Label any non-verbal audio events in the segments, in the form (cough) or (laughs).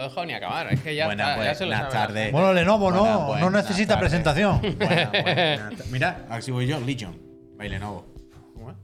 lo he dejado ni acabar. Es que ya, Buenas, está, ya pues, se lo buenas tardes. Bueno, Lenovo no, Buenas, no necesita presentación. (laughs) Mira, así voy yo, Legion. ¿Cómo es?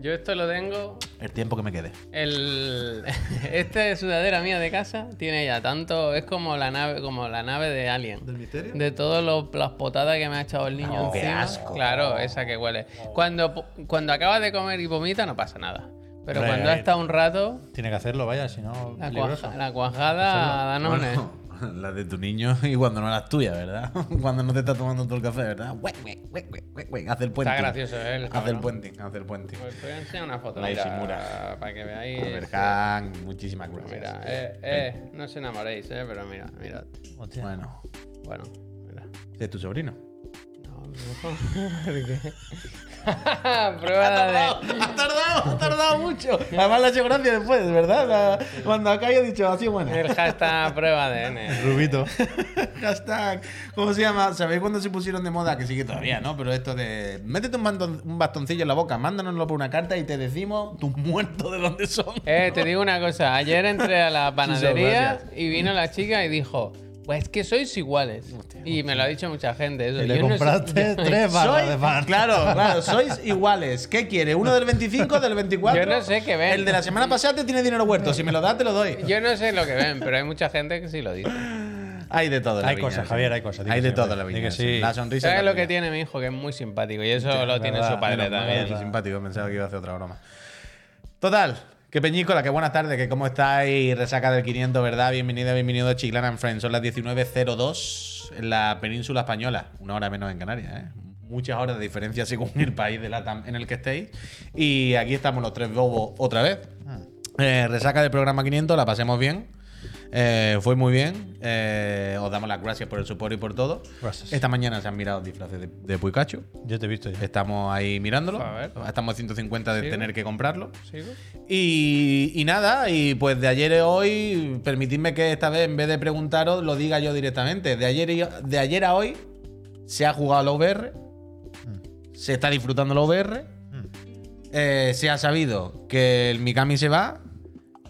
Yo esto lo tengo. El tiempo que me quede. El, (laughs) este sudadera mía de casa tiene ya tanto. Es como la nave, como la nave de Alien. ¿Del misterio? De todas las potadas que me ha echado el niño Oh, qué encima. asco. Claro, esa que huele. Cuando, cuando acabas de comer y vomita, no pasa nada. Pero Hombre, cuando ha estado un rato, Tiene que hacerlo, vaya, si no. la, cuaja- la cuajada Danone. Bueno, la de tu niño y cuando no las tuyas, ¿verdad? (laughs) Cuando no te está tomando todo el café, ¿verdad? Güey, güey, güey. Hace el puente. Está gracioso, ¿eh? Hace el puente, hace el puente. Pues voy a enseñar una foto. La. Para que veáis. Berjan, muchísimas Pues gracias. Mira, eh, eh, no os enamoréis, eh, pero mira, mirad. Hostia. Bueno, Bueno, mira. ¿de tu sobrino? No, no. (laughs) ¿Por qué? (laughs) Prueba de. Ha tardado, ha tardado mucho. Además, la ha hecho gracia después, ¿verdad? La- cuando acá he dicho así, bueno. El hashtag prueba de N. Rubito. (laughs) Hashtag, ¿cómo se llama? ¿Sabéis cuándo se pusieron de moda? Que sigue todavía, ¿no? Pero esto de. Métete un, bandon- un bastoncillo en la boca, mándanoslo por una carta y te decimos tus muertos de dónde son. Eh, te digo una cosa. Ayer entré a la (laughs) panadería y vino la chica y dijo. Pues es que sois iguales. y me lo ha dicho mucha gente. Eso. Y le Yo no sé- compraste (laughs) tres barras de pan. Claro, (laughs) claro, sois iguales. ¿Qué quiere? ¿Uno del 25, del 24? Yo no sé qué ven. El de la semana pasada te tiene dinero huerto. Si me lo das, te lo doy. Yo no sé lo que ven, pero hay mucha gente que sí lo dice. Hay de todo. en la Hay viña, cosas. Javier, hay cosas. Hay de todo en la viña. sí. La sonrisa. ¿Sabes lo que tiene mi hijo? Que es muy simpático y eso lo tiene verdad, su padre también. Qué simpático, pensaba que iba a hacer otra broma. Total, que peñícola, que buenas tardes, que cómo estáis, resaca del 500, ¿verdad? Bienvenida, bienvenido a Chiclana and Friends. Son las 19.02 en la península española, una hora menos en Canarias, ¿eh? Muchas horas de diferencia según el país de LATAM en el que estéis. Y aquí estamos los tres bobos otra vez. Eh, resaca del programa 500, la pasemos bien. Eh, fue muy bien. Eh, os damos las gracias por el support y por todo. Gracias. Esta mañana se han mirado disfraces de, de Puicacho. Yo te he visto ya. Estamos ahí mirándolo. A ver. Estamos a 150 de tener que comprarlo. ¿Sigo? Y, y nada, y pues de ayer a hoy, permitidme que esta vez en vez de preguntaros lo diga yo directamente. De ayer, y- de ayer a hoy se ha jugado la VR, se está disfrutando la VR, eh, se ha sabido que el Mikami se va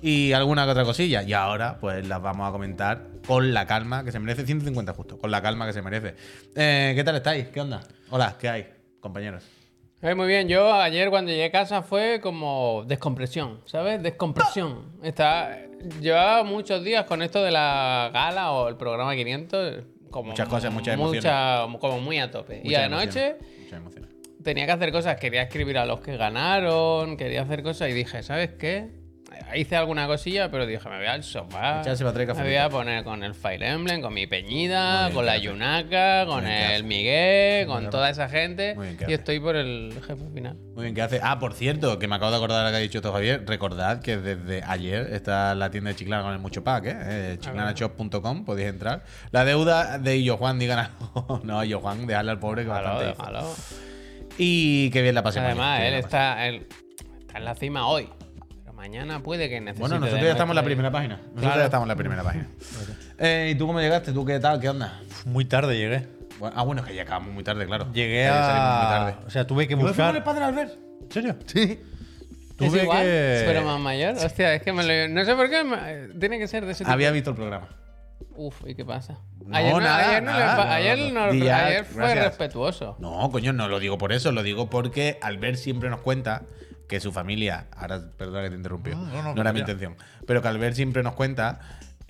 y alguna que otra cosilla. Y ahora pues las vamos a comentar con la calma que se merece. 150 justo, con la calma que se merece. Eh, ¿Qué tal estáis? ¿Qué onda? Hola, ¿qué hay, compañeros? Eh, muy bien, yo ayer cuando llegué a casa fue como descompresión, ¿sabes? Descompresión. Está, llevaba muchos días con esto de la gala o el programa 500, como Muchas cosas, muchas mucha- como muy a tope. y Muchas anoche emociones, muchas emociones. tenía que hacer cosas, quería escribir a los que ganaron, quería hacer cosas y dije, ¿sabes qué? Hice alguna cosilla, pero dije, me voy al sofá. Echarse para Me voy a poner con el Fire Emblem, con mi Peñida, bien, con la ¿qué? Yunaka, con ¿qué el? Miguel, con toda esa gente. Muy bien, ¿qué y estoy por el jefe final. Muy bien, ¿qué hace? Ah, por cierto, que me acabo de acordar ahora que ha dicho esto Javier. Recordad que desde ayer está la tienda de Chiclana con el mucho pack, ¿eh? eh chiclanashop.com, podéis entrar. La deuda de Illo Juan, digan algo. (laughs) no, Illo Juan, dejarle al pobre que Déjalo, bastante déjalo. Y que bien la pasemos. Además, él la está, él está en la cima hoy. Mañana puede que necesite. Bueno, nosotros ya estamos en la primera página. Nosotros Claro. ya estamos en la primera página. Eh, ¿Y tú cómo llegaste? ¿Tú qué tal? ¿Qué onda? Muy tarde llegué. Bueno, ah, bueno, es que ya acabamos muy tarde, claro. Llegué salimos muy a. tarde. O sea, tuve que ¿Tú fuiste con el buscar. padre Albert? ¿En serio? Sí. ¿Es Tuve igual? que. Pero más mayor. Hostia, es que me lo... No sé por qué. me- Tiene que ser de ese tipo. Había visto el programa. Uf, ¿y qué pasa? No, ayer no, nada, ayer, no le nada, ayer, no, no- Díaz, ayer fue gracias. respetuoso. No, coño, no lo digo por eso, lo digo porque Albert siempre nos cuenta que su familia, ahora perdona que te interrumpió, No, no, no, no, era mi intención, pero que Albert siempre nos cuenta,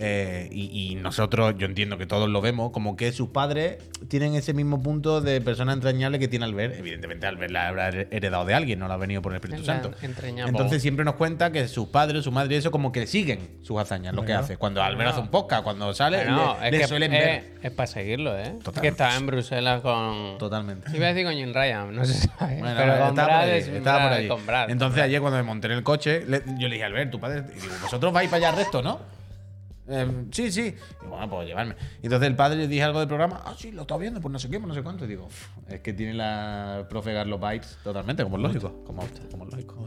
eh, y, y nosotros, yo entiendo que todos lo vemos, como que sus padres tienen ese mismo punto de persona entrañable que tiene Albert. Evidentemente, Albert la habrá heredado de alguien, no la ha venido por el Espíritu Santo. entrañable. Entonces siempre nos cuenta que sus padres, su madre, y eso como que siguen sus hazañas, lo que hace. Cuando Albert hace un podcast, cuando sale, Bueno, le, es le que suelen es, ver. es para seguirlo, ¿eh? Total. Que estaba en Bruselas con. Totalmente. Iba a decir con Jim Ryan, no sé si sabe. Bueno, pero con estaba por Brad ahí, es estaba por con Brad. Entonces ayer cuando me monté en el coche, le- yo le dije, Albert, tu padre, y digo, vosotros vais para allá al resto, ¿no? Eh, sí, sí. Y bueno, pues llevarme. Y entonces el padre le dije algo del programa, ah, sí, lo está viendo, pues no sé qué, pues no sé cuánto. Y digo, "Uf, es que tiene la profe Garlo Vibes totalmente, como es lógico. Como, como es lógico.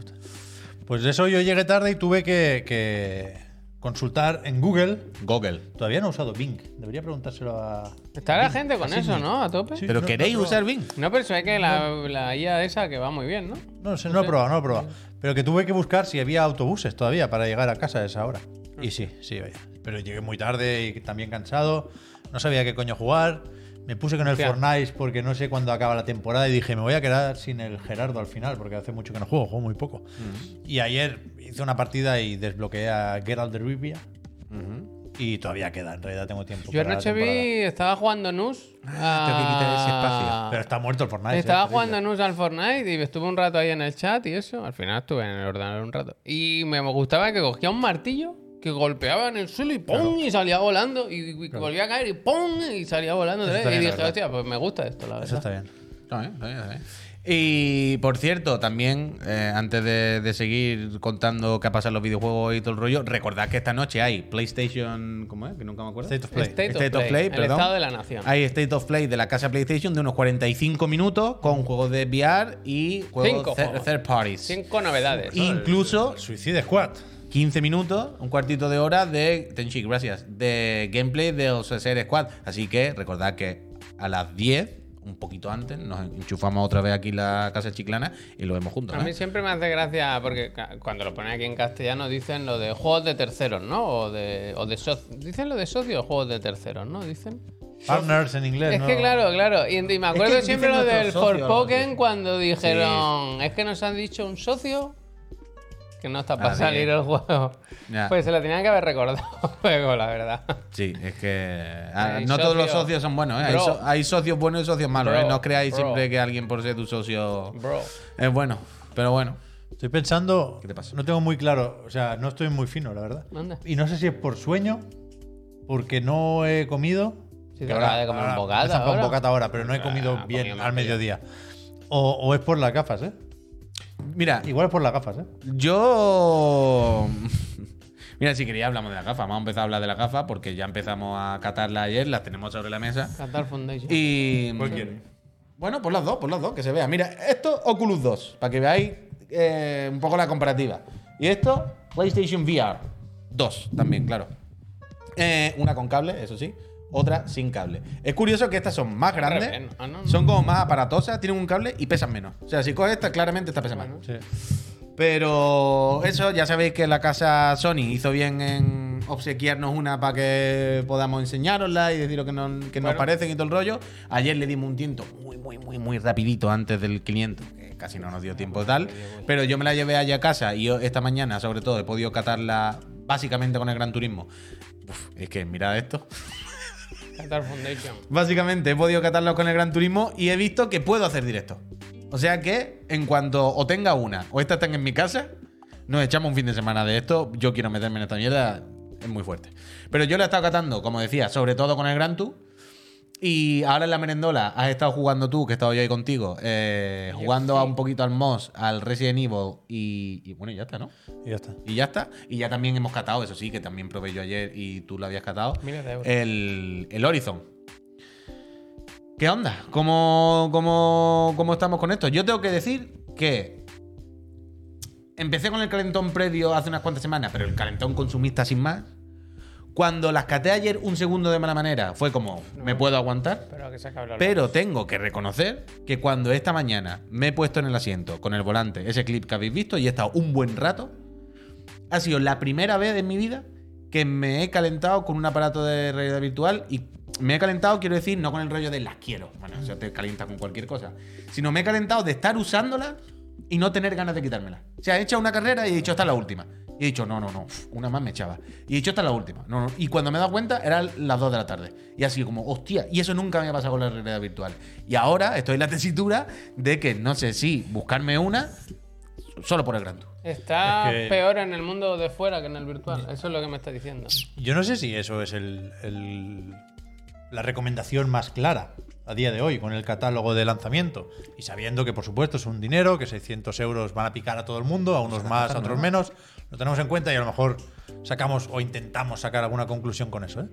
Pues eso yo llegué tarde y tuve que, que consultar en Google. Google. Todavía no he usado Bing. Debería preguntárselo a. Está la gente con eso, ¿no? A tope. Sí. ¿Pero no, queréis no, no. usar Bing? No, pero es que la, la IA esa que va muy bien, ¿no? No sé, no he probado, no he probado. Pero que tuve que buscar si había autobuses todavía para llegar a casa a esa hora. Y sí, sí, vaya. Pero llegué muy tarde y también cansado. No sabía qué coño jugar. Me puse con el. Fortnite porque no sé cuándo acaba la temporada y dije, me voy a quedar sin el Gerardo al final porque hace mucho que no juego, juego muy poco. Y ayer hice una partida y desbloqueé a Geralt de Rivia y todavía queda, en realidad tengo tiempo. Yo anoche vi, estaba jugando Nus. Ah, tengo que quitar ese espacio. a- Pero está muerto el Fortnite. Estaba ¿eh? jugando Nus al Fortnite y estuve un rato ahí en el chat y eso. Al final estuve en el ordenador un rato. Y me gustaba que cogía un martillo que golpeaba en el suelo y ¡pum! y salía volando. Y, y volvía a caer y ¡pum! y salía volando. Eso Y dije, hostia, pues me gusta esto, la Eso verdad. está bien. Está bien, está bien, está bien. Y por cierto, también, eh, antes de, de seguir contando qué ha pasado en los videojuegos y todo el rollo, recordad que esta noche hay PlayStation. ¿Cómo es? Que nunca me acuerdo. State of Play. State, State of Play, perdón. estado de la nación. Hay State of Play de la casa PlayStation de unos 45 minutos con juegos de VR y juegos Cinco juegos. third parties. Cinco novedades. Incluso Suicide Squad. 15 minutos, un cuartito de hora de Tenchi, gracias, de gameplay de Suicide Squad. Así que recordad que a las 10, un poquito antes, nos enchufamos otra vez aquí la casa chiclana y lo vemos juntos. A ¿eh? mí siempre me hace gracia porque cuando lo ponen aquí en castellano dicen lo de juegos de terceros, ¿no? O de, o de socios. Dicen lo de socios o juegos de terceros, ¿no? Dicen. Partners en inglés. Es ¿no? que claro, claro. Y, y me acuerdo que siempre lo del ¿no? cuando dijeron, es que nos han dicho un socio que no está para Ah, salir bien. el juego. Ya. Pues se lo tenían que haber recordado (laughs) luego, la verdad. Sí, es que ah, Hay no todos los socio. socios son buenos, ¿eh? hay, Bro. so- hay socios buenos y socios malos. Bro, ¿eh? No creáis bro. siempre que alguien por ser tu socio Bro. es bueno. Pero bueno, Estoy pensando. ¿Qué te pasa? No tengo muy claro. O sea, no estoy muy fino, la verdad. Anda. Y no sé si es por sueño, porque no he comido. Si que te acabas de comer un bocata empieza con ahora. bocata ahora, pero no he Ah, comido bien comido al más que yo. mediodía. O, o es por las gafas, ¿eh? Mira, Igual es por las gafas, ¿eh? Yo. (laughs) Mira, si quería hablamos de la gafa. Vamos a empezar a hablar de la gafa porque ya empezamos a catarla ayer, las tenemos sobre la mesa. Qatar Foundation. Y. ¿Cuál quieres? Bueno, pues las dos, pues las dos, que se vea. Mira, esto Oculus 2, para que veáis eh, un poco la comparativa. Y esto, PlayStation VR 2, también, claro. Eh, una con cable, eso sí. Otra sin cable. Es curioso que estas son más grandes, ¿no? Ah, no, no. son como más aparatosas, tienen un cable y pesan menos. O sea, si coges esta, claramente esta pesa más. Sí. Pero eso, ya sabéis que la casa Sony hizo bien en obsequiarnos una para que podamos enseñarosla y decir lo que, nos, que nos parecen y todo el rollo. Ayer le dimos un tiento muy, muy, muy, muy rapidito antes del 500, que casi no nos dio tiempo tal. Pero yo me la llevé allá a casa y esta mañana, sobre todo, he podido catarla básicamente con el Gran Turismo. Uf, es que mirad esto. Básicamente he podido catarlo con el Gran Turismo y he visto que puedo hacer directo. O sea que en cuanto o tenga una o esta estén en mi casa, nos echamos un fin de semana de esto. Yo quiero meterme en esta mierda, es muy fuerte. Pero yo la he estado catando, como decía, sobre todo con el Gran Tour. Y ahora en la merendola has estado jugando tú, que he estado yo ahí contigo, eh, jugando a un poquito al Moss, al Resident Evil y, y bueno, ya está, ¿no? Y ya está. Y ya está. Y ya también hemos catado, eso sí, que también probé yo ayer y tú lo habías catado. Miles de euros. El, el Horizon. ¿Qué onda? ¿Cómo, cómo, cómo estamos con esto? Yo tengo que decir que empecé con el calentón previo hace unas cuantas semanas, pero el calentón consumista sin más. Cuando las caté ayer un segundo de mala manera, fue como, me puedo aguantar. Pero que se acabe la Pero tengo que reconocer que cuando esta mañana me he puesto en el asiento con el volante, ese clip que habéis visto, y he estado un buen rato, ha sido la primera vez en mi vida que me he calentado con un aparato de realidad virtual y me he calentado, quiero decir, no con el rollo de las quiero, bueno, eso te calienta con cualquier cosa, sino me he calentado de estar usándola y no tener ganas de quitármela. O sea, he hecho una carrera y he dicho, esta es la última. Y he dicho, no, no, no, una más me echaba. Y he dicho, esta es la última. No, no. Y cuando me he dado cuenta, eran las 2 de la tarde. Y así como, hostia, y eso nunca me ha pasado con la realidad virtual. Y ahora estoy en la tesitura de que no sé si buscarme una solo por el Gran Tour. Está Es que- peor en el mundo de fuera que en el virtual. Eso es lo que me está diciendo. Yo no sé si eso es el, el- la recomendación más clara a día de hoy con el catálogo de lanzamiento. Y sabiendo que, por supuesto, es un dinero, que 600 euros van a picar a todo el mundo, a unos más, a otros menos. Lo tenemos en cuenta y a lo mejor sacamos o intentamos sacar alguna conclusión con eso. ¿eh?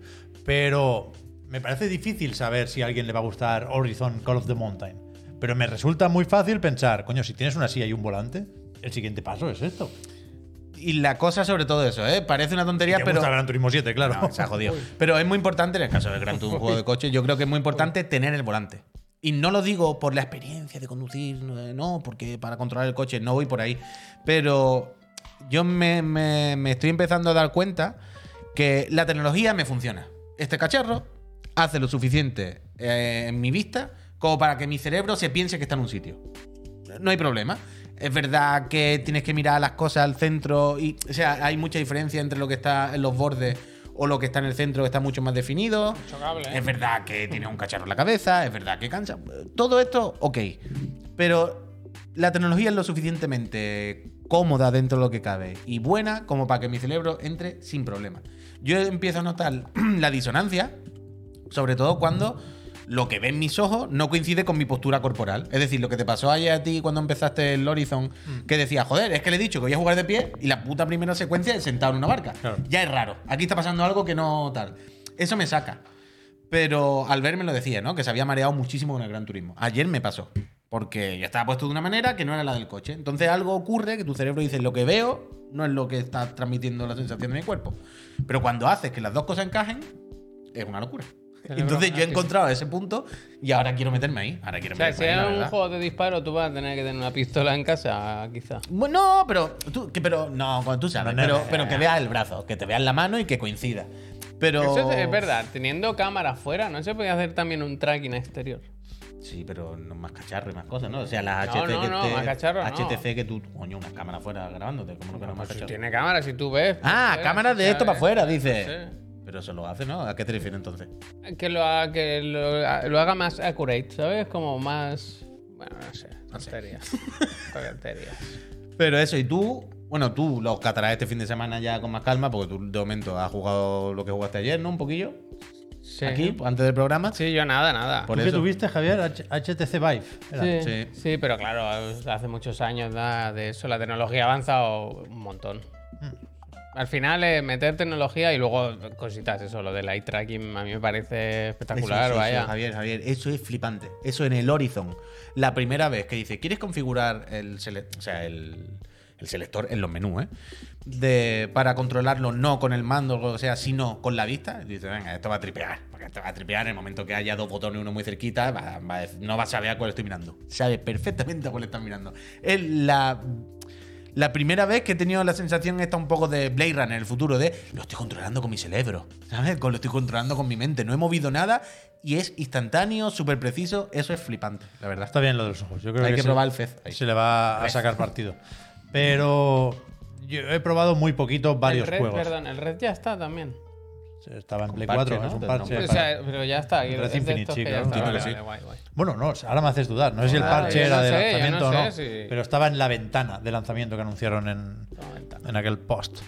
Pero me parece difícil saber si a alguien le va a gustar Horizon Call of the Mountain. Pero me resulta muy fácil pensar, coño, si tienes una silla y un volante, el siguiente paso es esto. Y la cosa sobre todo eso, ¿eh? Parece una tontería, Te pero... gusta Gran Turismo 7, claro. No, se ha jodido. Pero es muy importante, en el caso del Gran Tour, un juego de coche, yo creo que es muy importante tener el volante. Y no lo digo por la experiencia de conducir, no, no, porque para controlar el coche no voy por ahí. Pero yo me, me- me estoy empezando a dar cuenta que la tecnología me funciona. Este cacharro hace lo suficiente eh, en mi vista como para que mi cerebro se piense que está en un sitio. No hay problema. Es verdad que tienes que mirar las cosas al centro y, o sea, hay mucha diferencia entre lo que está en los bordes o lo que está en el centro que está mucho más definido. ¿eh? Es verdad que tiene un cacharro en la cabeza, es verdad que cansa. Todo esto, ok. Pero la tecnología es lo suficientemente cómoda dentro de lo que cabe y buena como para que mi cerebro entre sin problema. Yo empiezo a notar (clears throat) la disonancia, sobre todo cuando lo que ven mis ojos no coincide con mi postura corporal. Es decir, lo que te pasó ayer a ti cuando empezaste el Horizon, que decías, joder, es que le he dicho que voy a jugar de pie y la puta primera secuencia es sentado en una barca. Claro. Ya es raro. Aquí está pasando algo que no tal. Eso me saca. Pero al verme lo decía, ¿no? Que se había mareado muchísimo con el Gran Turismo. Ayer me pasó. Porque ya estaba puesto de una manera que no era la del coche. Entonces algo ocurre que tu cerebro dice, lo que veo no es lo que está transmitiendo la sensación de mi cuerpo. Pero cuando haces que las dos cosas encajen, es una locura. Entonces yo he encontrado ese punto y ahora quiero meterme ahí. Ahora quiero O sea, meterme si ahí, es un juego de disparo, tú vas a tener que tener una pistola en casa, quizá. Bueno, no, pero tú, que, pero no, cuando tú sabes, No, no, pero, no. pero que veas el brazo, que te veas la mano y que coincida. Pero Eso es, es verdad, teniendo cámara afuera, ¿no se puede hacer también un tracking exterior? Sí, pero no más cacharro y más cosas, ¿no? O sea, las No, HT no, que no, te- más cacharro no. HTC que tú, coño, una cámara afuera grabándote, ¿cómo no que no más Si cacharro? tiene cámara, si tú ves. Ah, pues, cámaras de ya esto para afuera, dice. Sí. Pero eso lo hace, ¿no? ¿A qué te refieres entonces? Que lo haga, que lo, lo haga más accurate, ¿sabes? Como más. Bueno, no sé. Tonterías. (laughs) Tonterías. Pero eso, y tú, bueno, tú los catarás este fin de semana ya con más calma, porque tú de momento has jugado lo que jugaste ayer, ¿no? Un poquillo. Sí. Aquí, antes del programa. Sí, yo nada, nada. Por ¿Tú qué eso. tuviste, Javier? H- HTC Vive. era. Sí, Sí. sí, pero claro, hace muchos años da de eso. La tecnología ha avanzado un montón. Al final es meter tecnología y luego cositas, eso, lo del eye tracking a mí me parece espectacular, Eso, eso, vaya. eso, Javier, Javier, eso es flipante. Eso en el Horizon. La primera vez que dice, ¿quieres configurar el, sele- o sea, el, el selector en los menús, ¿eh? De, para controlarlo no con el mando o lo que sea, sino con la vista. Y dice, venga, esto va a tripear. Porque esto va a tripear en el momento que haya dos botones, uno muy cerquita, va- va a no saber a cuál estoy mirando. Sabe perfectamente a cuál estás mirando. Es la la primera vez que he tenido la sensación esta un poco de Blade Runner, el futuro, de lo estoy controlando con mi cerebro, ¿sabes? Lo estoy controlando con mi mente. No he movido nada y es instantáneo, súper preciso. Eso es flipante, la verdad. Está bien lo de los ojos. Yo creo Hay que, que probar el Fez. ahí. Se le va a sacar partido. Pero yo he probado muy poquito varios el red, juegos. Perdón, el red ya está también. Estaba en Play parche, 4, ¿no? es un parche O sea, pero ya está. Red Infinite, sí, claro. Vale, que sí. vale, guay, guay. Bueno, no, ahora me haces dudar. No sé si el Ah, parche era no de sé, lanzamiento no o no. sé si- Pero estaba en la ventana de lanzamiento que anunciaron en, en aquel post.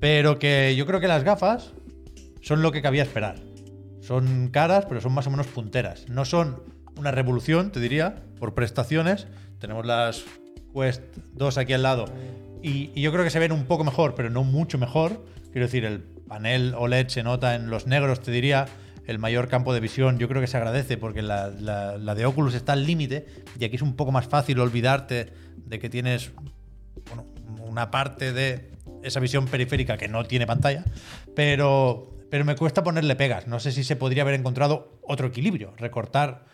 Pero que yo creo que las gafas son lo que cabía esperar. Son caras, pero son más o menos punteras. No son una revolución, te diría, por prestaciones. Tenemos las Quest 2 aquí al lado. Y, yo creo que se ven un poco mejor, pero no mucho mejor. Quiero decir, el panel OLED se nota en los negros, te diría. El mayor campo de visión yo creo que se agradece porque la, de Oculus está al límite y aquí es un poco más fácil olvidarte de que tienes bueno, una parte de esa visión periférica que no tiene pantalla, pero, pero me cuesta ponerle pegas. No sé si se podría haber encontrado otro equilibrio, recortar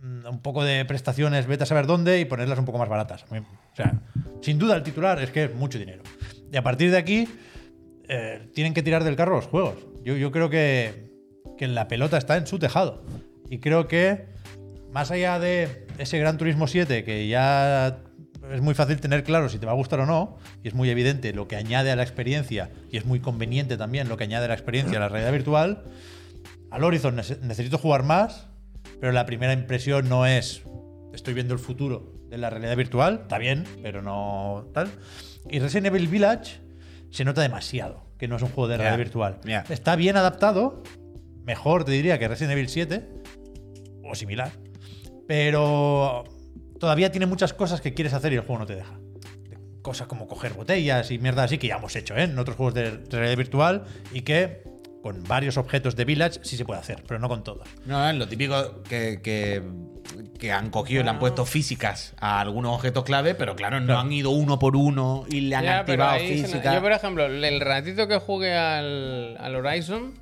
mm, un poco de prestaciones, vete a saber dónde y ponerlas un poco más baratas. O sea, sin duda el titular es que es mucho dinero. Y a partir de aquí eh, tienen que tirar del carro los juegos. Yo, creo que, que la pelota está en su tejado. Y creo que más allá de ese Gran Turismo 7, que ya es muy fácil tener claro si te va a gustar o no, y es muy evidente lo que añade a la experiencia, y es muy conveniente también lo que añade a la experiencia a la realidad virtual, al Horizon nece- necesito jugar más, pero la primera impresión no es estoy viendo el futuro de la realidad virtual, está bien, pero no tal. Y Resident Evil Village se nota demasiado que no es un juego de realidad virtual. Está bien adaptado, mejor te diría que Resident Evil 7 o similar, pero todavía tiene muchas cosas que quieres hacer y el juego no te deja. Cosas como coger botellas y mierda así que ya hemos hecho ¿eh? en otros juegos de realidad virtual y que con varios objetos de Village sí se puede hacer, pero no con todos. No, es lo típico que, que, que han cogido y le han puesto físicas a algunos objetos clave, pero claro, no han ido uno por uno y le han Ya, activado físicas. Yo, por ejemplo, el ratito que jugué al, al Horizon,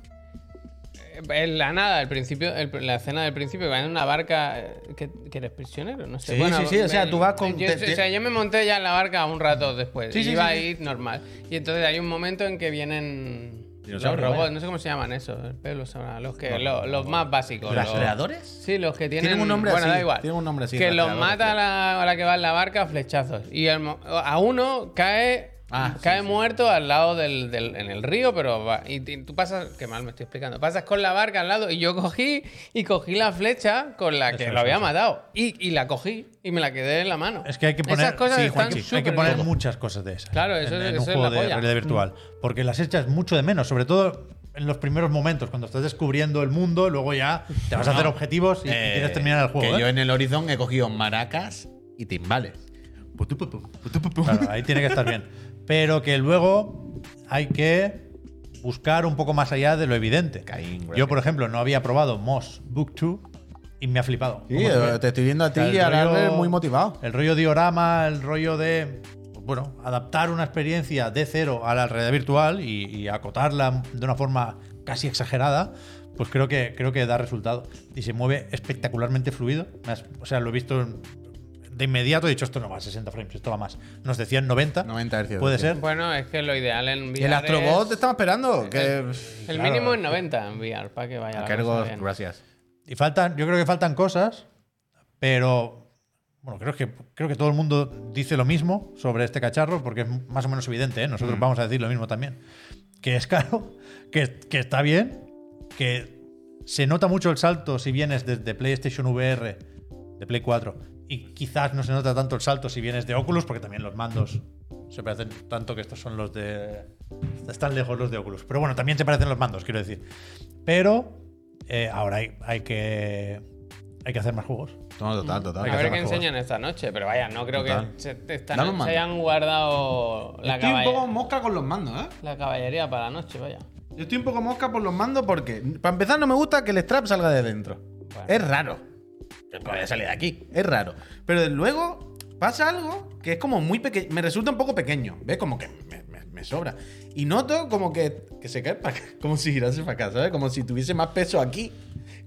eh, en la nada, el principio, el- la escena del principio, va en una barca eh, que, que eres prisionero, no sé. Sí, sí, sí, o sea, tú vas con- Yo, te- o sea, yo me monté ya en la barca un rato después. Sí, sí, iba sí, ahí normal. Y entonces hay un momento en que vienen Los robots, vaya. no sé cómo se llaman esos, el pelo sabrá, los que los, los más básicos. los- ¿Rastreadores? Sí, los que tienen, Tienen un nombre bueno, así, da igual. tienen un nombre así, Que los mata a la, a la que va en la barca a flechazos. Y el a uno cae Ah, sí, cae sí. muerto al lado del, del- en el río, pero va, y, y tú pasas, qué mal me estoy explicando, pasas con la barca al lado y yo cogí y cogí la flecha con la que lo había matado y, y la cogí y me la quedé en la mano. Es que hay que poner, Esas cosas sí, Juanchi, hay que poner bien. muchas cosas de esas. Claro, eso en, es- en eso un es juego la de realidad virtual. Porque las echas mucho de menos, sobre todo en los primeros momentos, cuando estás descubriendo el mundo, luego ya te vas a hacer objetivos y, y Eh, quieres terminar el juego. Que ¿eh? yo en el Horizon he cogido maracas y timbales. Claro, ahí tiene que estar bien. Pero que luego hay que buscar un poco más allá de lo evidente. Caín, Yo, por ejemplo, no había probado Moss Book 2 y me ha flipado. Eh, te estoy viendo a ti O sea, el y a muy motivado. El rollo diorama, el rollo de, bueno, adaptar una experiencia de cero a la realidad virtual y, y acotarla de una forma casi exagerada, pues creo que, creo que da resultado. Y se mueve espectacularmente fluido. O sea, lo he visto en- de inmediato, he dicho, esto no va a 60 frames, esto va más. Nos decían 90. 90 hercios, Puede ser. Bueno, es que lo ideal en VR El Astrobot es- te estaba esperando. Que... El Claro, mínimo es es 90 en VR, para que vaya cosa bien. gracias. Y faltan, yo creo que faltan cosas, pero bueno, creo que, creo que todo el mundo dice lo mismo sobre este cacharro, porque es más o menos evidente, ¿eh? nosotros vamos a decir lo mismo también. Que es caro, (laughs) que, que está bien, que se nota mucho el salto si vienes desde PlayStation VR, de Play 4, y quizás no se nota tanto el salto si vienes de Oculus, porque también los mandos se parecen tanto que estos son los de... Están lejos los de Oculus. Pero bueno, también se parecen los mandos, quiero decir. Pero eh, ahora hay, hay que hay que hacer más juegos. No, total, total. Hay A que ver qué enseñan esta noche, pero vaya, no creo Total. que se, están- hayan guardado la, Estoy un poco mosca con los mandos, ¿eh? la caballería para la noche, vaya. Yo estoy un poco mosca por los mandos porque, para empezar, no me gusta que el strap salga de dentro. Bueno. Es raro. Que puede salir de aquí. Es raro. Pero luego pasa algo que es como muy pequeño. Me resulta un poco pequeño. ¿Ves? Como que me, me- me sobra. Y noto como que, que se cae para acá. (laughs) Como si girase para acá, ¿sabes? Como si tuviese más peso aquí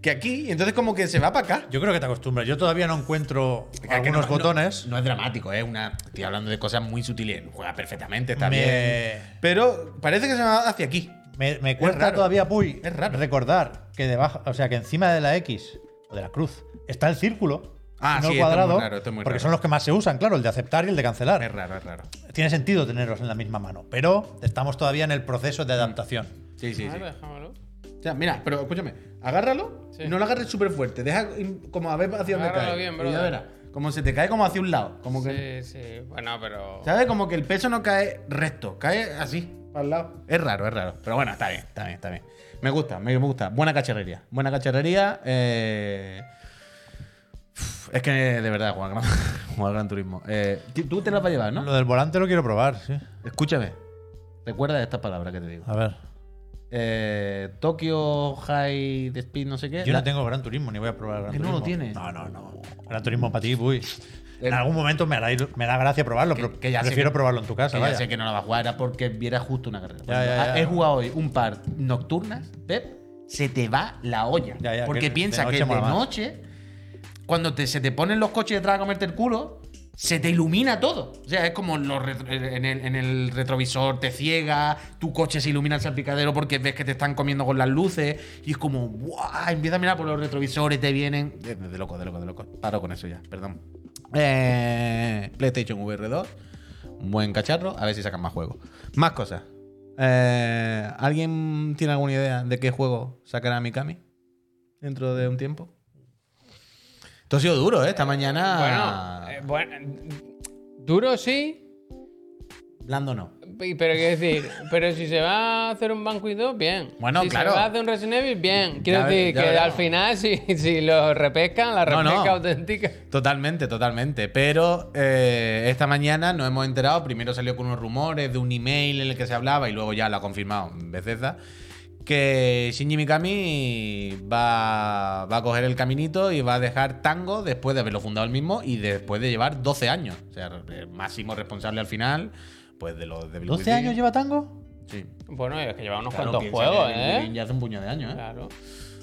que aquí. Y entonces como que se va para acá. Yo creo que te acostumbras. Yo todavía no encuentro algunos no- no- botones. No, es dramático, es una. Estoy hablando de cosas muy sutiles. Juega perfectamente, está Me- bien. Pero parece que se va hacia aquí. Me, me cuesta todavía muy Es raro. recordar que debajo, o sea, que encima de la X o de la cruz está el círculo. Ah, no sí, el esto es muy cuadrado. raro, esto es muy porque raro. son los que más se usan, claro, el de aceptar y el de cancelar. Es raro, es raro. Tiene sentido tenerlos en la misma mano, pero estamos todavía en el proceso de adaptación. Sí, sí, A sí. O sea, mira, pero escúchame, agárralo Sí. y no lo agarres súper fuerte. Deja como a ver hacia dónde cae. bien, Y ya verás. Como se te cae como hacia un lado. Como que, Sí, sí. Bueno, pero. ¿Sabes? Como que el peso no cae recto, cae así, lado. Es raro, es raro. Pero bueno, está bien, está bien, está bien. Me gusta, me gusta. Buena cacharrería. Buena cacharrería. eh, Es que de verdad, Juan Gran, (laughs) Juan Gran Turismo. Eh, tú te las vas a llevar, ¿no? Lo del volante lo quiero probar, sí. Escúchame. Recuerda estas palabras que te digo. A ver. Eh, Tokyo High Speed, no sé qué. Yo La- no tengo Gran Turismo, ni voy a probar Gran ¿Que no Turismo. lo tienes? No, no, no. Gran Turismo para ti, uy. En algún momento me, hará me da gracia probarlo, Que- pero que ya sé prefiero que- probarlo en tu casa. Que ya sé que no la va a jugar, era porque viera justo una carrera. Ya, Cuando ya, ya. He jugado hoy un par nocturnas, Pep, se te va la olla. Porque que piensa de noche que de noche, cuando te- se te ponen los coches detrás a comerte el culo, se te ilumina todo. O sea, es como los en, el, en el retrovisor te ciega, tu coche se ilumina el salpicadero porque ves que te están comiendo con las luces y es como, ¡buah! Empieza a mirar por los retrovisores, te vienen. De, de loco, de loco, de loco. Paro con eso ya, perdón. Eh, PlayStation VR 2. Un buen cacharro, a ver si sacan más juegos. Más cosas. Eh, ¿Alguien tiene alguna idea de qué juego sacará Mikami dentro de un tiempo? Esto ha sido duro, ¿eh? Esta mañana. Bueno, eh, bueno, duro sí, Blando no. Y- pero quiero decir, pero si se va a hacer un Banquet 2, bien. Bueno, si claro. se va a hacer un Resident Evil, bien. Quiero Ya decir ya que veremos. al final, si, si lo repescan, la No, no. repesca auténtica. Totalmente, totalmente. Pero eh, esta mañana nos hemos enterado. Primero salió con unos rumores de un email en el que se hablaba y luego ya lo ha confirmado Bethesda. Que Shinji Mikami va, va a coger el caminito y va a dejar Tango después de haberlo fundado él mismo y después de llevar 12 años. O sea, el máximo responsable al final, pues de los de ¿12 años lleva tango? Sí. Bueno, es que lleva unos Claro, cuantos juegos, ¿eh? Ya hace un puño de años, ¿eh? Claro.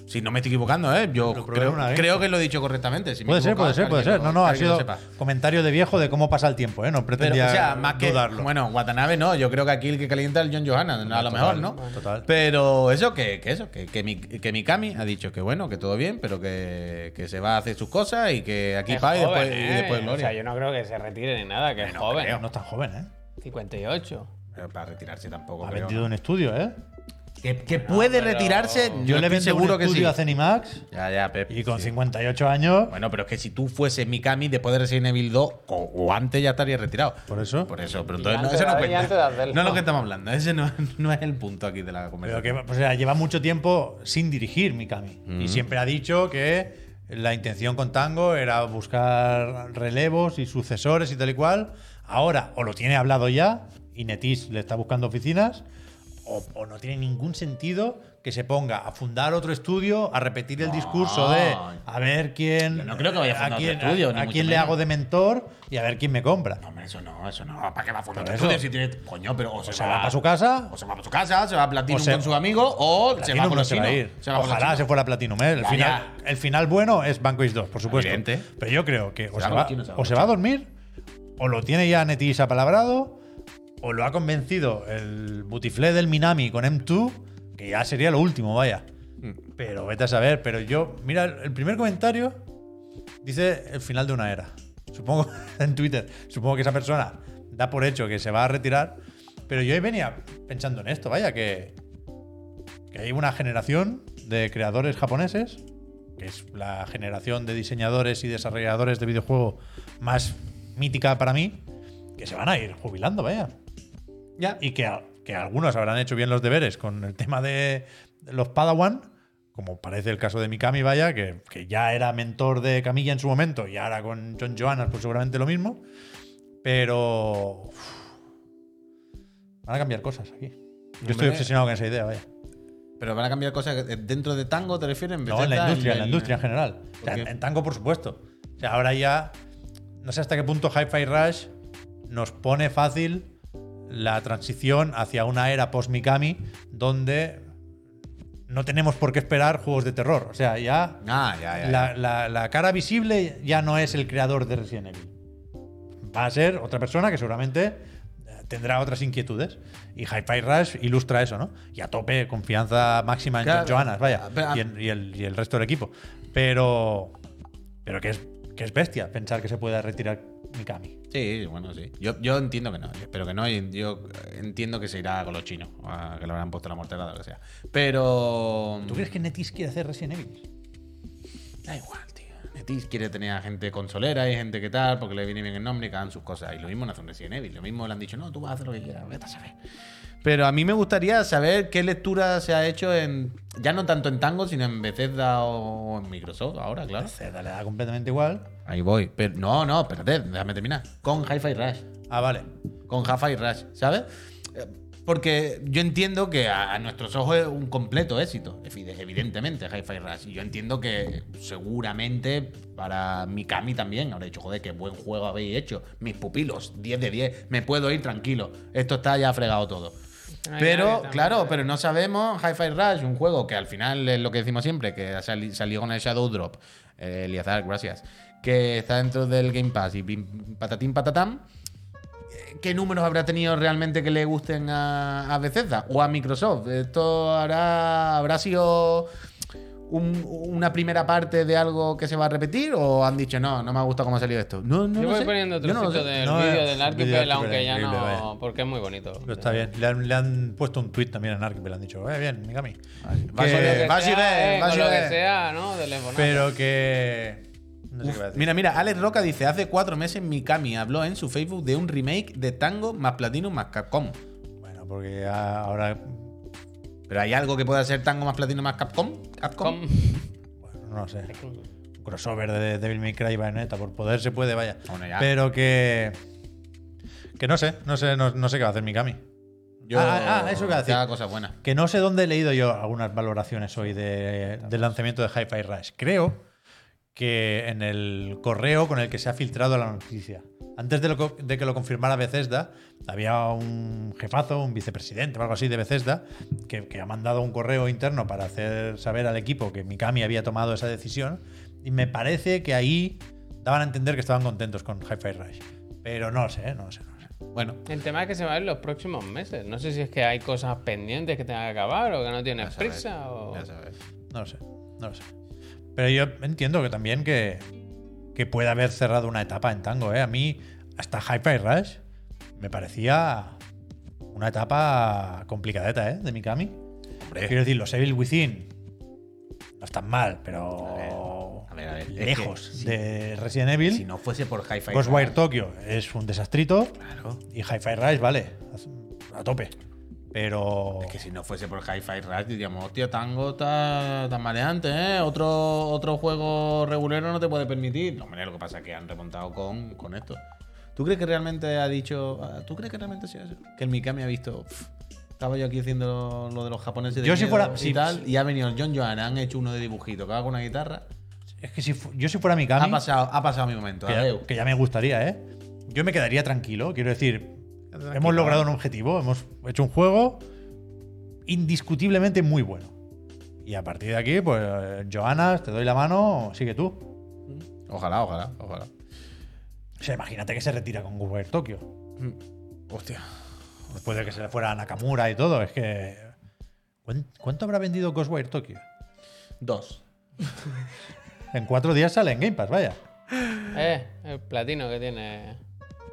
Si no me estoy equivocando, ¿eh? Yo creo, creo que lo he dicho correctamente. Si Puede ser, puede ser, puede ser. No, no, ha sido comentario de viejo de cómo pasa el tiempo, ¿eh? No Pero, pretendía o sea, más que. dudarlo. Bueno, Watanabe no, yo creo que aquí el que calienta es el John Johanna, a lo Total, mejor, ¿no? total. Pero eso, que, que eso, que, que, mi, que Mikami ha dicho que bueno, que todo bien, pero que, que se va a hacer sus cosas y que aquí Es pa' y después, y ¿eh? después O gloria. sea, yo no creo que se retire ni nada, que es no joven. creo. no es tan joven, ¿eh? 58. Pero para retirarse tampoco. Ha creo, vendido ¿no? un estudio, ¿eh? Que, que puede pero- retirarse, Yo, yo, le vendí seguro un que sí. estudio a Zenimax Ya, ya, Pep. y con sí. 58 años. Bueno, pero es que si tú fueses Mikami después de Resident Evil 2 o, o antes ya estarías retirado. Por eso. Por eso, pero entonces no, eso no cuenta. No es lo que estamos hablando. Ese no, (laughs) no es el punto aquí de la Pero conversación. que o sea, lleva mucho tiempo sin dirigir Mikami. Y siempre ha dicho que la intención con Tango era buscar relevos y sucesores y tal y cual. Ahora, o lo tiene hablado ya, y Netis le está buscando oficinas, o, o no tiene ningún sentido que se ponga a fundar otro estudio, a repetir el discurso de a ver quién. Yo no creo que vaya a fundar otro quién, estudio, a- a quién le hago de mentor y a ver quién me compra. No, hombre, eso no, eso no. ¿Para qué va a fundar otro estudio si tiene. Coño, pero o se, O se va para su casa, O se va para su casa, se va a Platinum se- con sus amigos, o se va con no los se va a chinos. ir. Se va con Ojalá chinos. se fuera Platinum. ¿eh? El, Ya, final, ya. el final bueno es Banquist 2, por supuesto. Evidente. Pero yo creo que o va se, con va, se va o con se va a dormir, o lo tiene ya Netis apalabrado, o lo ha convencido el butiflé del Minami con M2, que ya sería lo último, vaya. Mm. Pero vete a saber. Pero yo, mira, el primer comentario dice el final de una era. Supongo (laughs) en Twitter. Supongo que esa persona da por hecho que se va a retirar. Pero yo venía pensando en esto, vaya, que, que hay una generación de creadores japoneses, que es la generación de diseñadores y desarrolladores de videojuegos más mítica para mí, que se van a ir jubilando, vaya. Ya. Y que, que algunos habrán hecho bien los deberes con el tema de, los Padawan, como parece el caso de Mikami, vaya, que, que ya era mentor de Camilla en su momento y ahora con John Johannes, pues seguramente lo mismo. Pero. uf, van a cambiar cosas aquí. Yo estoy obsesionado con esa idea, vaya. Pero van a cambiar cosas dentro de Tango, ¿te refieres? No, en la industria, en la industria en general. O sea, ¿Por en, en tango, por supuesto. O sea, ahora ya. No sé hasta qué punto Hi-Fi Rush nos pone fácil la transición hacia una era post-Mikami donde no tenemos por qué esperar juegos de terror. O sea, ya. Ah, ya, ya. La, ya. la- la cara visible ya no es el creador de Resident Evil. Va a ser otra persona que seguramente eh, tendrá otras inquietudes. Y Hi-Fi Rush ilustra eso, ¿no? Y a tope, confianza máxima en Claro. Johannes, vaya. Y, en- y el, y el resto del equipo. Pero. Pero que es, que es bestia pensar que se pueda retirar Mikami. Sí, bueno, sí. Yo, yo entiendo que no. Espero que no. y Yo entiendo que se irá con los chinos. a que le habrán puesto la mortera o lo que sea. Pero. ¿Tú crees que Netis quiere hacer Resident Evil? Da igual, tío. Netis quiere tener a gente consolera y gente que tal, porque le viene bien el nombre y que hagan sus cosas. Y lo mismo no hace un Resident Evil. Lo mismo le han dicho, no, tú vas a hacer lo que quieras, vete a saber. Pero a mí me gustaría saber qué lectura se ha hecho en. Ya no tanto en Tango, sino en Bethesda o en Microsoft ahora, claro. Zelda le da completamente igual. Ahí voy. Pero, no, no, espérate, déjame terminar. Con Hi-Fi Rush. Ah, vale. con Hi-Fi Rush, ¿sabes? Eh, Porque yo entiendo que a, nuestros ojos es un completo éxito, evi- evidentemente, Hi-Fi Rush. Y yo entiendo que seguramente para Mikami también habrá dicho, joder, qué buen juego habéis hecho. Mis pupilos, 10 de 10, me puedo ir tranquilo. Esto está ya fregado todo. Ay, Pero, claro, pero no sabemos. Hi-Fi Rush, un juego que al final es lo que decimos siempre, que salió con el Shadow Drop. Eh, Eliazar, gracias. Que está dentro del Game Pass y pim, patatín patatam. Eh, ¿Qué números habrá tenido realmente que le gusten a, a Bethesda o a Microsoft? ¿Esto habrá, habrá sido un- una primera parte de algo que se va a repetir o han dicho no, no me ha gustado cómo ha salido esto? No, no Yo voy sé. poniendo Yo no del No, vídeo eh, del Archipel, aunque ya no. vaya. Porque es muy bonito. Pero está bien. Le han, le han puesto un tweet también en Archipel. Le han dicho, eh, bien, Mikami. Va a eh, con lo que sea, ¿no? Pero que. No sé qué iba a decir. Mira, mira, Alex Roca dice, hace cuatro meses Mikami habló en su Facebook de un remake de Tango más Platinum más Capcom. Bueno, porque ahora. ¿Pero hay algo que pueda ser Tango más Platinum más Capcom? Capcom. Com- Bueno, no sé. Un crossover de Devil May Cry y Bayonetta. Por poder se puede, vaya. Bueno, ya. Pero que. Que no sé. No sé, no, no sé qué va a hacer Mikami. Yo, Ah, ah, eso iba a decir. que haga cosas buenas. Que no sé dónde he leído yo algunas valoraciones hoy de- del lanzamiento de Hi-Fi Rush. Creo que en el correo con el que se ha filtrado la noticia. Antes de, lo de que lo confirmara Bethesda, había un jefazo, un vicepresidente o algo así de Bethesda, que, que ha mandado un correo interno para hacer saber al equipo que Mikami había tomado esa decisión. Y me parece que ahí daban a entender que estaban contentos con Hi-Fi Rush. Pero no lo sé, no lo sé, no lo sé. Bueno, El tema es que se va a ver los próximos meses. No sé si es que hay cosas pendientes que tenga que acabar o que no tienes sabes, prisa o... ya sabes. No lo sé, no lo sé. Pero yo entiendo que también que, que puede haber cerrado una etapa en tango, ¿eh? A mí, hasta Hi-Fi Rush, me parecía una etapa complicadeta, ¿eh? De Mikami. Hombre. Quiero decir, los Evil Within no están mal, pero A ver, a ver, es lejos que de Resident Evil. Si no fuese por Hi-Fi Ghostwire Rush, Tokyo es un desastrito Claro. y Hi-Fi Rush, vale, a tope. Pero Es que si no fuese por Hi-Fi Rush, diríamos, hostia, Tango está tan maleante, ¿eh? Otro, otro juego regulero no te puede permitir. No, hombre, lo que pasa es que han remontado con, con esto. ¿Tú crees que realmente ha dicho. ah, ¿Tú crees que realmente eso? Que el Mikami ha visto. "Pff, estaba yo aquí haciendo lo de los japoneses de Yo si miedo fuera- y sí, tal, sí. y ha venido el John Johanna, han hecho uno de dibujito que haga con una guitarra. es que si yo si fuera Mikami, Ha pasado, ha pasado mi momento. que ya, que ya me gustaría, ¿eh? Yo me quedaría tranquilo, quiero decir. Hemos logrado un objetivo, hemos hecho un juego indiscutiblemente muy bueno. Y a partir de aquí, pues, Johanna, te doy la mano, sigue tú. Ojalá, ojalá, ojalá. O sea, imagínate que se retira con Ghostwire Tokyo. Hostia. Después de que se le fuera a Nakamura y todo, es que... ¿cuán- ¿Cuánto habrá vendido Ghostwire Tokyo? Dos. En cuatro días sale en Game Pass, vaya. Eh, el platino que tiene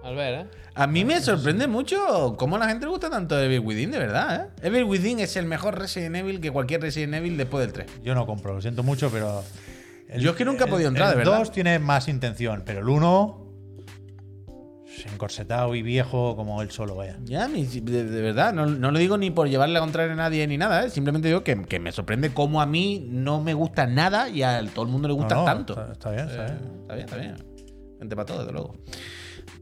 ¿eh? A mí me sorprende mucho cómo a la gente le gusta tanto Evil Within, de verdad, ¿eh? Evil Within es el mejor Resident Evil que cualquier Resident Evil después del 3. Yo no compro, lo siento mucho, pero. Yo es que nunca he podido entrar, el de verdad. 2 tiene más intención, pero el 1. Encorsetado y viejo como él solo, vaya. Ya, de, de verdad, no, no lo digo ni por llevarle la contraria a nadie ni nada, ¿eh? Simplemente digo que, que me sorprende cómo a mí no me gusta nada y a todo el mundo le gusta No, no, tanto. Está, está bien, está Eh, bien. está bien, está bien. Gente para todo, desde luego.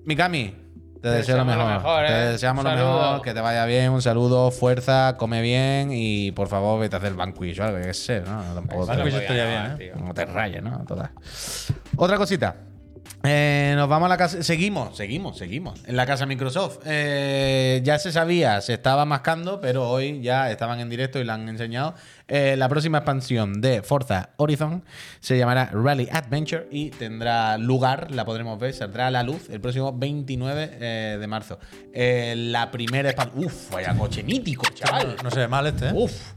Mikami, te, Te deseo lo mejor. Te ¿eh? deseamos lo mejor, que te vaya bien, un saludo, fuerza, come bien y por favor vete a hacer banquillo o algo, que sé, ¿no? Tampoco Banquillo estaría acabar, bien, tío. no te rayes, ¿no? Total. Otra cosita. Eh, nos vamos a la casa. Seguimos, seguimos, seguimos. En la casa Microsoft. Eh, ya se sabía, se estaba mascando, pero hoy ya estaban en directo y la han enseñado. Eh, la próxima expansión de Forza Horizon se llamará Rally Adventure y tendrá lugar, la podremos ver, saldrá a la luz el próximo 29 eh, de marzo. La primera expansión. Uf, vaya coche mítico, chaval. No se ve mal este, ¿eh? Uf.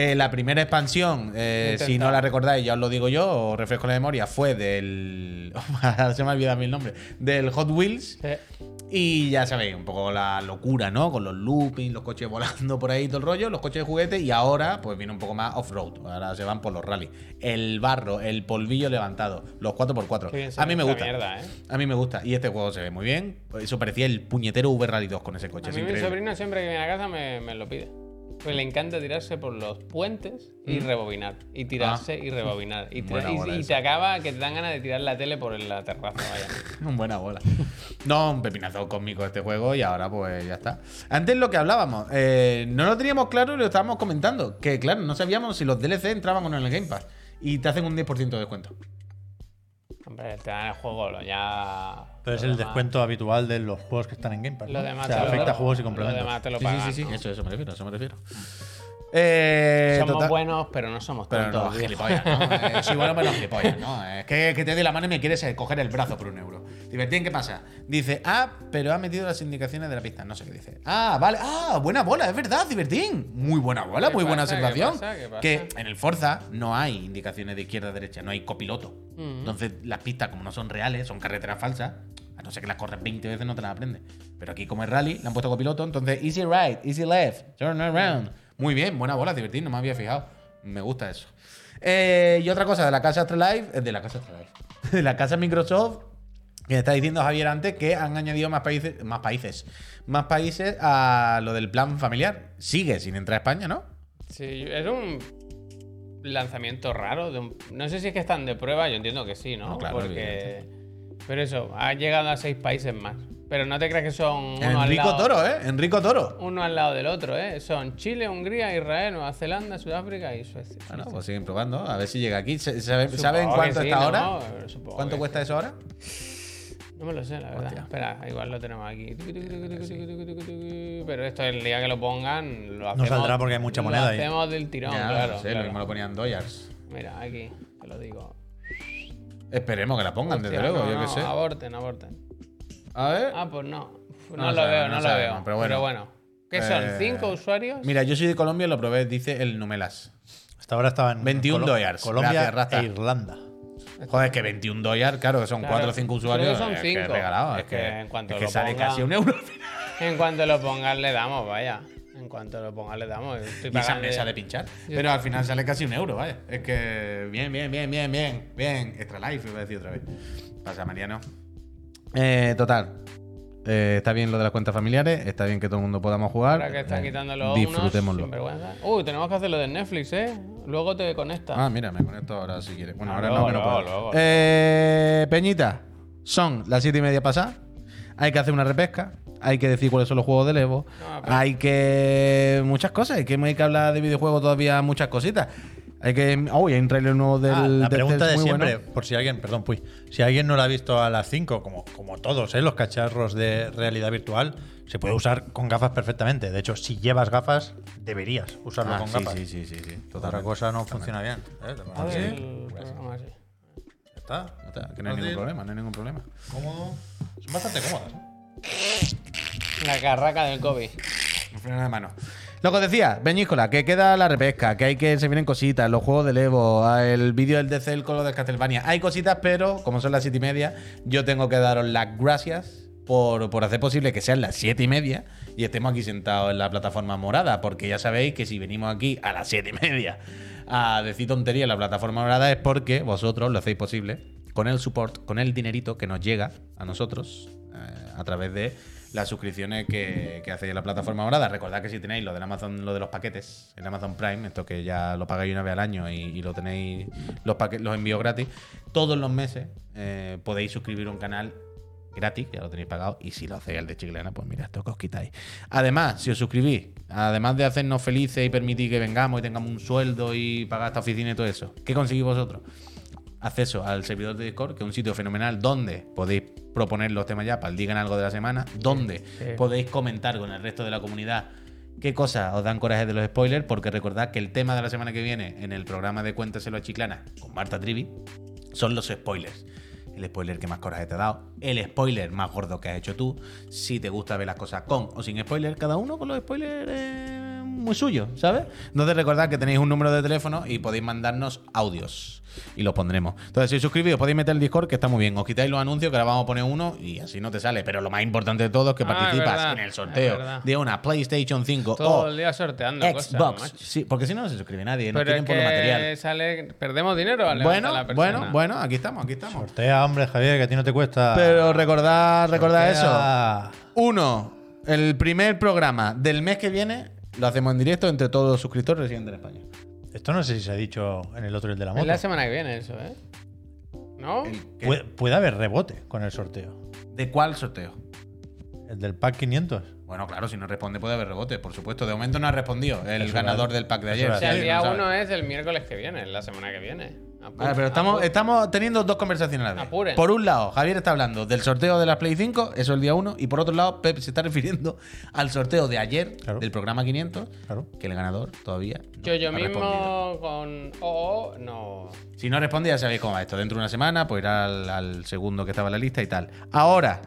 Eh, la primera expansión, eh, si no la recordáis, ya os lo digo yo, os refresco la memoria, fue del. (laughs) Ahora se me ha olvidado el nombre. Del Hot Wheels. Sí. Y ya sabéis, un poco la locura, ¿no? Con los loopings, los coches volando por ahí, todo el rollo, los coches de juguete. Y ahora, pues viene un poco más off-road. Ahora se van por los rally. El barro, el polvillo levantado, los 4x4. Qué bien se A mí me gusta. mierda, ¿eh? A mí me gusta. Y este juego se ve muy bien. Eso parecía el puñetero V Rally 2 con ese coche. A es mi sobrino siempre que viene a casa me, me lo pide. Pues le encanta tirarse por los puentes y rebobinar. Y tirarse y rebobinar. Y, tira- y- y te acaba que te dan ganas de tirar la tele por la terraza, vaya. (laughs) Buena bola. No, un pepinazo cósmico este juego y ahora pues ya está. Antes lo que hablábamos, eh, no lo teníamos claro y lo estábamos comentando. Que claro, no sabíamos si los DLC entraban o no en el Game Pass. Y te hacen un 10% de descuento. Hombre, te dan el juego, lo ya. Pero es lo el demás- descuento habitual de los juegos que están en Game Pass. Lo ¿no? demás o sea, te lo- afecta a juegos y Lo complementos. demás te lo Sí, pagan. sí, sí, sí. ¿no? Eso, eso me refiero, eso me refiero. Eh, Somos total- buenos, pero no somos Pero tontos. no, gilipollas, ¿no? (laughs) Eh, soy bueno, pero gilipollas, ¿no? Es que, que te doy la mano y me quieres eh, coger el brazo por un euro. Divertín, ¿qué pasa? Dice, ah, pero ha metido las indicaciones de la pista. No sé qué dice. Ah, vale. Ah, buena bola, es verdad, Divertín. Muy buena bola, ¿Qué muy buena observación. ¿Qué pasa? ¿Qué pasa? Que en el Forza no hay indicaciones de izquierda a derecha, no hay copiloto. Entonces, las pistas, como no son reales, son carreteras falsas. A no ser que las corres 20 veces, no te las aprendes. Pero aquí, como es rally, le han puesto copiloto. Entonces, easy right, easy left, turn around. Muy bien, buena bola, divertido, no me había fijado. Me gusta eso. Eh, y otra cosa de la casa Astralife, eh, de la casa Astralife, (laughs) de la casa Microsoft, que está diciendo Javier antes que han añadido más países, más países, más países a lo del plan familiar. Sigue sin entrar a España, ¿no? Sí, es un lanzamiento raro. de un- No sé si es que están de prueba, yo entiendo que sí, ¿no? No, claro, Porque. Pero eso, ha llegado a seis países más. Pero no te creas que son uno al, Enrico lado, Toro, ¿eh? Enrico Toro. uno al lado del otro, ¿eh? Son Chile, Hungría, Israel, Nueva Zelanda, Sudáfrica y Suecia. Bueno, pues siguen probando, a ver si llega aquí. ¿Se- ¿Saben, Supongo ¿saben que cuánto sí, está ¿no? ahora? Supongo ¿Cuánto cuesta eso ahora? No me lo sé, la verdad. Espera, igual lo tenemos aquí. Pero esto el día que lo pongan, lo hacemos. saldrá porque hay mucha moneda Lo ahí. hacemos del tirón, Ya, claro. no sé, lo claro. mismo lo ponían dollars. Mira, aquí, te lo digo. Esperemos que la pongan, desde luego, no, yo qué no, sé. Aborten, aborten. A ver. Ah, pues no. Uf, No No, lo veo, no no lo veo. pero bueno. Pero bueno. ¿Qué son? Eh, ¿Cinco usuarios? Mira, yo soy de Colombia y lo probé, dice el Numelas. Hasta ahora estaba en 21 Colo- dólares. Colombia Gracias, Raza. e Irlanda. Joder, que 21 dólares, claro, que son Claro, 4 o 5 creo usuarios. son es que cinco. es regalado. Es Es que, que en cuanto es que lo sale ponga- casi un euro. En cuanto lo pongan, le damos, vaya. En cuanto lo pongan, le damos. Estoy Y esa mesa de pinchar. Pero al final sale casi un euro, vaya. Es que bien, bien, bien, bien, bien, bien. Extra life, iba a decir otra vez. Pasa, Mariano. Eh, total. Eh, está bien lo de las cuentas familiares, está bien que todo el mundo podamos jugar. Ahora que están Eh, quitando los Disfrutémoslo. Uy, tenemos que hacer lo de Netflix, ¿eh? Luego te conectas. Ah, mira, me conecto ahora si quieres. Bueno, Ah, ahora luego, no, que no luego, puedo. luego. Eh, Peñita, son las siete y media pasadas. Hay que hacer una repesca. Hay que decir cuáles son los juegos del Evo. No, pero- Hay que. Muchas cosas. Hay que, hay que hablar de videojuegos todavía, muchas cositas. Hay que. Uy, hay un trailer nuevo del. Ah, la del pregunta de siempre, bueno. por si alguien, perdón, Puy, si alguien no la ha visto a las 5, como, como todos, ¿eh? los cacharros de realidad virtual, se puede usar con gafas perfectamente. De hecho, si llevas gafas, deberías usarlo Ah, con sí, gafas. sí, sí, sí, sí. Otra Totalmente. cosa no funciona bien. ¿eh? A ver el programa así. ya está. Está, Que no hay ningún problema, no hay ningún problema. Cómodo. Son bastante cómodas. ¿eh? La carraca del COVID. Un freno de mano. Lo que os decía, Beñíscola, que queda la repesca, que hay que se vienen cositas, los juegos del Evo, ah, el vídeo del DC con lo de Castlevania. Hay cositas, pero como son las siete y media, yo tengo que daros las gracias por, por hacer posible que sean las siete y media y estemos aquí sentados en la plataforma morada, porque ya sabéis que si venimos aquí a las siete y media a decir tontería en la plataforma morada es porque vosotros lo hacéis posible con el support, con el dinerito que nos llega a nosotros eh, a través de las suscripciones que, que hacéis en la plataforma morada. Recordad que si tenéis lo del Amazon, lo de los paquetes, el Amazon Prime, esto que ya lo pagáis una vez al año y, y lo tenéis los paquetes, los envíos gratis, todos los meses eh, podéis suscribir un canal gratis, ya lo tenéis pagado, y si lo hacéis el de Chiclana, pues mira, esto que os quitáis. Además, si os suscribís, además de hacernos felices y permitir que vengamos y tengamos un sueldo y pagar esta oficina y todo eso, ¿qué conseguís vosotros? Acceso al servidor de Discord, que es un sitio fenomenal donde podéis proponer los temas ya para el digan algo de la semana, donde sí. podéis comentar con el resto de la comunidad qué cosas os dan coraje de los spoilers, porque recordad que el tema de la semana que viene en el programa de Cuéntaselo a Chiclana con Marta Trivi son los spoilers. El spoiler que más coraje te ha dado, el spoiler más gordo que has hecho tú, si te gusta ver las cosas con o sin spoiler, cada uno con los spoilers eh, muy suyos, ¿sabes? Entonces recordad que tenéis un número de teléfono y podéis mandarnos audios y los pondremos. Entonces, si os suscribís, os podéis meter el Discord, que está muy bien. Os quitáis los anuncios, que ahora vamos a poner uno y así no te sale. Pero lo más importante de todo es que Ah, es participas verdad, en el sorteo de una PlayStation 5 Todo o el día sorteando cosas, Xbox. sí, porque si no, no se suscribe nadie. No Pero es quieren por lo material. que sale... Perdemos dinero al Bueno, la bueno, bueno, aquí estamos, aquí estamos. Sortea, hombre, Javier, que a ti no te cuesta. Pero recordad, recordad eso. Uno, el primer programa del mes que viene lo hacemos en directo entre todos los suscriptores residentes en España. Esto no sé si se ha dicho en el otro, el de la Es moto. la semana que viene eso, ¿eh? ¿No? Puede, puede haber rebote con el sorteo. ¿De cuál sorteo? El del pack 500. Bueno, claro, si no responde puede haber rebote, por supuesto. De momento no ha respondido el Eso ganador del pack de ayer. O sea, el Sí, día no sabe. uno es el miércoles que viene, la semana que viene. Apu- Vale, pero estamos, estamos teniendo dos conversaciones a la vez. Apuren. Por un lado, Javier está hablando del sorteo de la Play 5, eso el día 1, y por otro lado, Pep se está refiriendo al sorteo de ayer Claro. del programa 500, Claro. que el ganador todavía no Yo, yo ha respondido. mismo con OO no. Si no responde, ya sabéis cómo va esto. Dentro de una semana, pues irá al, al segundo que estaba en la lista y tal. Ahora,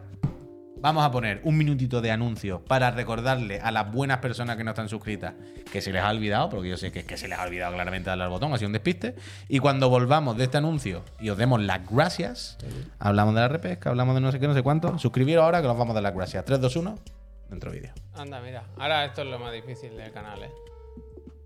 vamos a poner un minutito de anuncio para recordarle a las buenas personas que no están suscritas que se les ha olvidado, porque yo sé que es que se les ha olvidado claramente darle al botón, ha sido un despiste. Y cuando volvamos de este anuncio y os demos las gracias, hablamos de la repesca, hablamos de no sé qué, no sé cuánto. Suscribiros ahora que os vamos a dar las gracias. 3, 2, 1, dentro vídeo. Anda, mira. Ahora esto es lo más difícil del canal, ¿eh?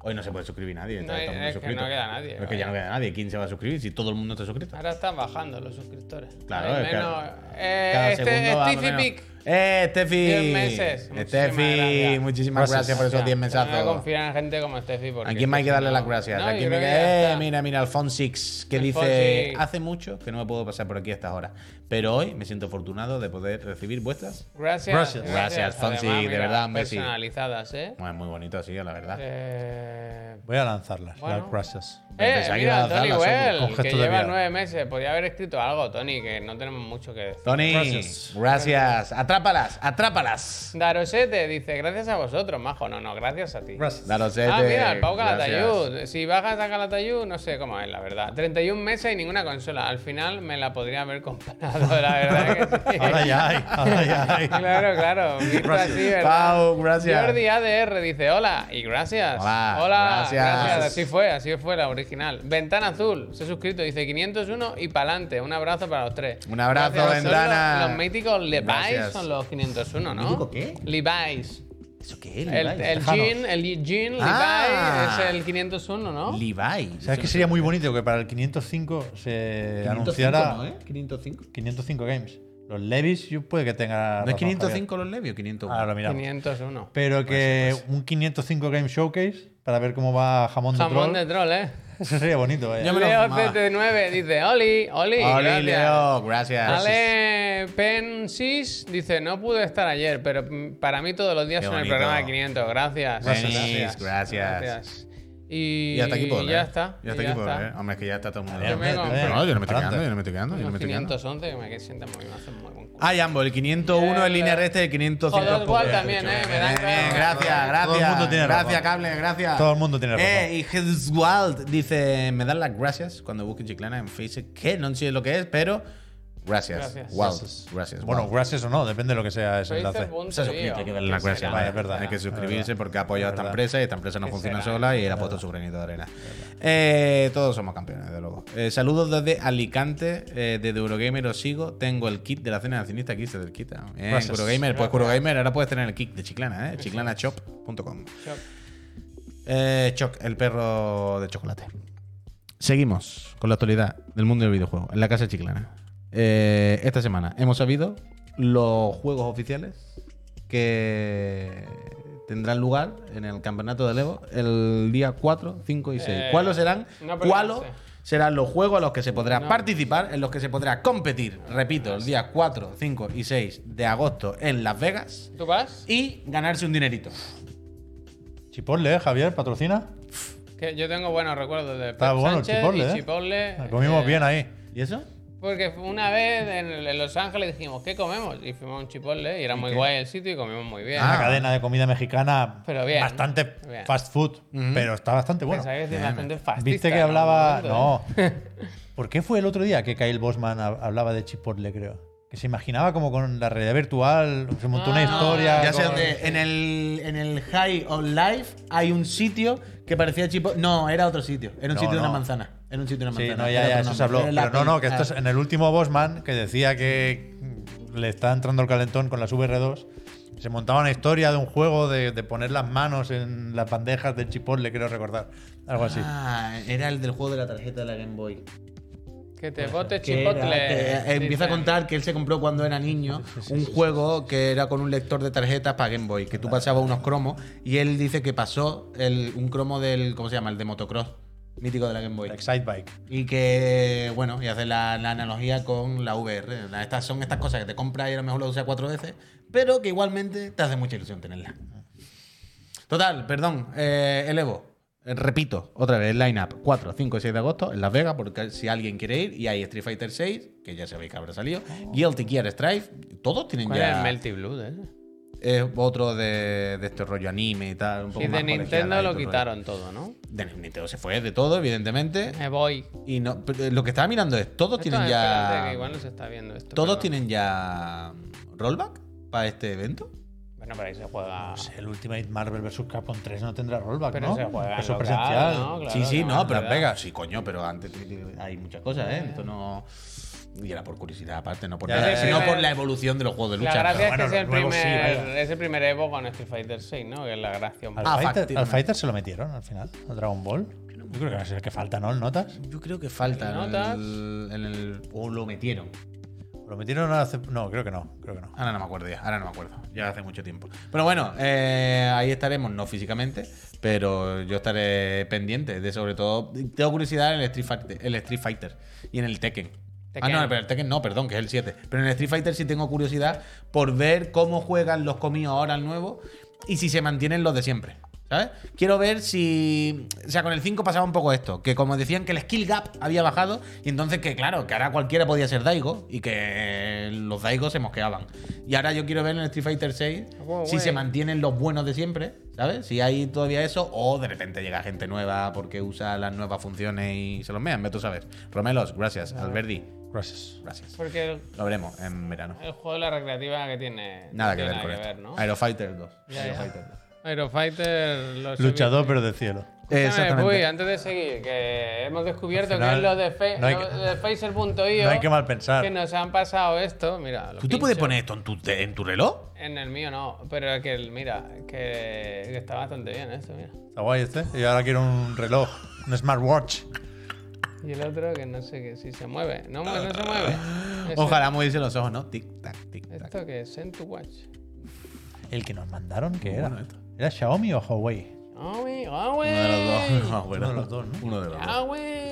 Hoy no se puede suscribir nadie. No está hay- todo el mundo es que no queda nadie, es que ya no queda nadie. ¿Quién se va a suscribir si todo el mundo está suscrito? Ahora están bajando los suscriptores. Claro, es que menos. eh, Cada este, segundo va Stevie menos. ¡Eh, Steffi! Diez meses. Muchísimas Steffi, gracias. muchísimas Gracias. gracias por esos 10 Voy a mesazos. confiar en gente como Steffi. porque ¿A quién más hay que darle no- las gracias? No, ¿A yo quién me que Eh, está. mira, mira, Alfonsix, que dice: Alfonsix. Hace mucho que no me puedo pasar por aquí a estas horas. Pero hoy me siento afortunado de poder recibir vuestras. Gracias. Gracias. Gracias, Fonsi, Además, de verdad, un besito. Personalizadas, ¿eh? Bueno, es muy bonito así, la verdad. Eh, Voy a lanzarlas. Bueno. Las gracias. Eh, mira, Tony Well, que lleva nueve meses. Podría haber escrito algo, Tony, que no tenemos mucho que decir. Tony, Gracias. gracias. Atrápalas, atrápalas. Darosete dice, gracias a vosotros, majo. No, no, gracias a ti. Gracias. Daros Ah, mira, el Pau gracias. Calatayud. Si bajas a Calatayud, no sé cómo es, la verdad. 31 meses y ninguna consola. Al final me la podría haber comprado, la verdad que sí. (laughs) Ahora ya hay, ahora ya hay. Claro, claro. Visto así, ¿verdad? Pau, gracias. Jordi ADR dice hola y gracias. Hola, Hola, gracias. Así fue, así fue la original. Ventana Azul, se ha suscrito, dice 501 y pa'lante. Un abrazo para los tres. Un abrazo, Gracias. Son Ventana. Los, los míticos Levi's Gracias. son los 501, ¿no? ¿Mítico qué? Levi's. ¿Eso qué es? El, el jean, el jean Ah. Levi es el 501, ¿no? Levi. ¿Sabes que sería muy bonito que para el 505 se 505, anunciara ¿no, eh? 505. 505 games? Los Levis yo puede que tenga. ¿No es razón, 505 los Levi o 501? Javier. Ahora lo miramos. 501. Pero que un 505 Game Showcase para ver cómo va Jamón de Jamón Troll. de troll, ¿eh? Eso sería bonito, vaya. Ya me lo Leo fumaba. CT9 dice, Oli, Oli, Oli, gracias. Leo, gracias. Ale Pensis dice, no pude estar ayer, pero mm, para mí todos los días Qué son el bonito. programa de 500. Gracias. Penis, gracias. Y, Y hasta aquí puedo ya leer. está. Ya hasta y aquí puedo está. leer. Hombre, es que ya está todo el mundo. Yo me. No, yo no me estoy quedando, yo no me estoy quedando, yo no me estoy quedando. 511 que me sienta muy, hacen muy buen culo. Ah, y ambos, el 501 en línea El- recta y el 505 Joder, igual también, eh, me dan Bien, gracias, gracias. Todo el mundo tiene gracias, razón. cable, gracias. Todo el mundo tiene razón. Eh, y Hezwald dice, me dan las gracias cuando busquen Chiclana en Facebook. Que no sé lo que es, pero gracias. Gracias. Wald, gracias. Bueno, gracias o no, depende de lo que sea ese enlace. Se ha suscrito, hay que darle las gracias. Vale, es verdad. Hay que suscribirse verdad. porque ha apoyado a Es esta verdad. empresa y esta empresa no ¿Qué funciona será? sola y él ha puesto su granito de arena. Eh, todos somos campeones, desde luego. Eh, saludos desde Alicante, eh, desde Eurogamer os sigo. Tengo el kit de la cena de accionista aquí, se del kit. Bien, Gracias. Eurogamer, pues Eurogamer, ahora puedes tener el kit de Chiclana, ¿eh? chiclanashop.com. Shop. Eh, Choc, el perro de chocolate. Seguimos con la actualidad del mundo del videojuego en la casa chiclana. Eh, esta semana hemos sabido los juegos oficiales que tendrán lugar en el campeonato de Evo el día 4, 5 y 6. Eh, ¿Cuáles serán? no, ¿Cuáles serán los juegos a los que se podrá No. participar, en los que se podrá competir, repito, el día 4, 5 y 6 de agosto en Las Vegas ¿Tú vas? y ganarse un dinerito? Chipotle, ¿eh, Javier, patrocina. Que yo tengo buenos recuerdos de Pep Está bueno Sánchez Chipotle, y ¿eh? Comimos eh, bien ahí. ¿Y eso? Porque una vez en, Los Ángeles dijimos, ¿qué comemos? Y fuimos a un Chipotle y era muy guay el sitio y comimos muy bien. Una cadena de comida mexicana Pero bien. bastante Bien. fast food, pero está bastante bueno. Pensaba que decir bastante fascista. Viste que hablaba. No. ¿eh? (laughs) ¿Por qué fue el otro día que Kyle Bosman hab- hablaba de Chipotle, creo? Que se imaginaba como con la realidad virtual, se montó una Ah, historia. Ya sé dónde. En el, en el High on Life hay un sitio que parecía chipo. No, era otro sitio. Era un No, sitio de una manzana. Era un sitio de una Sí, manzana. no, ya, ya, eso se habló. Pero no, no, que esto es ah. en el último Bosman que decía que le está entrando el calentón con las VR2. Se montaba una historia de un juego de, de poner las manos en las bandejas del Chipotle, quiero recordar. Algo así. Ah, era el del juego de la tarjeta de la Game Boy. Que te bote era- Chipotle. que, empieza a contar que él se compró cuando era niño (laughs) un juego que era con un lector de tarjetas para Game Boy, que tú pasabas unos cromos y él dice que pasó el, un cromo del, ¿cómo se llama? El de motocross, mítico de la Game Boy. Excite Bike. Y que, bueno, y hace la, la analogía con la VR. Estas son estas cosas que te compras y a lo mejor lo usas cuatro veces, pero que igualmente te hace mucha ilusión tenerla. Total, perdón, eh, el Evo. Eh, Repito, otra vez, el line-up 4, 5 y 6 de agosto en Las Vegas, porque si alguien quiere ir, y hay Street Fighter 6, que ya sabéis que habrá salido, Guilty Gear Strife, todos tienen ¿Cuál es el ya. Melty Blue? Es otro de, de este rollo anime y tal. Un poco Y de más Nintendo lo quitaron todo, ¿no? De Nintendo se fue de todo, evidentemente. Me voy. Y no, pero lo que estaba mirando es, todos Esto, tienen ya. que igual no se está viendo esto. Todos pero- tienen ya rollback para este evento. Bueno, pero ahí se juega. No sé, el Ultimate Marvel vs. Capcom 3 no tendrá rollback, Pero ¿no? se juega en Eso local, presencial. ¿no? Claro, sí, sí, no, pero en. Vegas. Sí, coño, pero antes hay muchas cosas, ¿eh? Esto no. Y era por curiosidad, aparte, no por Ya, nada, ya, sino por la evolución de los juegos de La lucha. es bueno, que es el, sí, primer, vaya. es el primer Evo con Street Fighter 6, ¿no? Que es la gracia. Al. Ah, Fighter, al Fighter se lo metieron al final, al Dragon Ball. Yo creo que va a ser el que falta, ¿no? ¿El Notas? Yo creo que falta en ¿Notas? el, en el- O lo metieron. ¿Lo metieron hace.? No, creo que no. Creo que no. Ahora no me acuerdo ya, ahora no me acuerdo. Ya hace mucho tiempo. Pero bueno, eh, ahí estaremos, no físicamente, pero yo estaré pendiente de sobre todo. Tengo curiosidad en el Street Fighter, el Street Fighter y en el Tekken. Tekken. Ah, no, pero el Tekken no, perdón, que es el 7. Pero en el Street Fighter sí tengo curiosidad por ver cómo juegan los comidos ahora al nuevo y si se mantienen los de siempre. ¿Sabes? Quiero ver si. O sea, con el 5 pasaba un poco esto. Que como decían que el skill gap había bajado. Y entonces que, claro, que ahora cualquiera podía ser Daigo. Y que los Daigo se mosqueaban. Y ahora yo quiero ver en el Street Fighter 6 Guau, si se mantienen los buenos de siempre. ¿Sabes? Si hay todavía eso. O de repente llega gente nueva porque usa las nuevas funciones y se los mean. Vete tú a saber. Romelos, gracias. Alberdi, Gracias. gracias. Porque el, Lo veremos en verano. el juego de la recreativa que tiene. Nada no que ver con esto. ¿no? Aerofighter 2. Ya, Aero ya. Fighter 2. Aerofighter. Los Luchador, pero del cielo. Escúchame, Puy, antes de seguir, que hemos descubierto final, que es lo de, fe, no hay lo que- de Phaser.io No hay que mal pensar. que nos han pasado esto. Mira, lo ¿Tú te puedes poner esto en tu, en tu reloj? En el mío no, pero que el, mira, que, que está bastante bien esto, mira. Está guay este. Y ahora quiero un reloj, un smartwatch. Y el otro que no sé que si se mueve. No, no se mueve. Ese- (laughs) Ojalá moviese los ojos, ¿no? Tic, tac, tic, tac. Esto que es Send to Watch. El que nos mandaron, ¿qué Muy era? bueno esto. ¿Era Xiaomi o Huawei? Huawei, Uno de los dos. No, (laughs) bueno, Uno de los dos, ¿no? Uno de los dos. Huawei.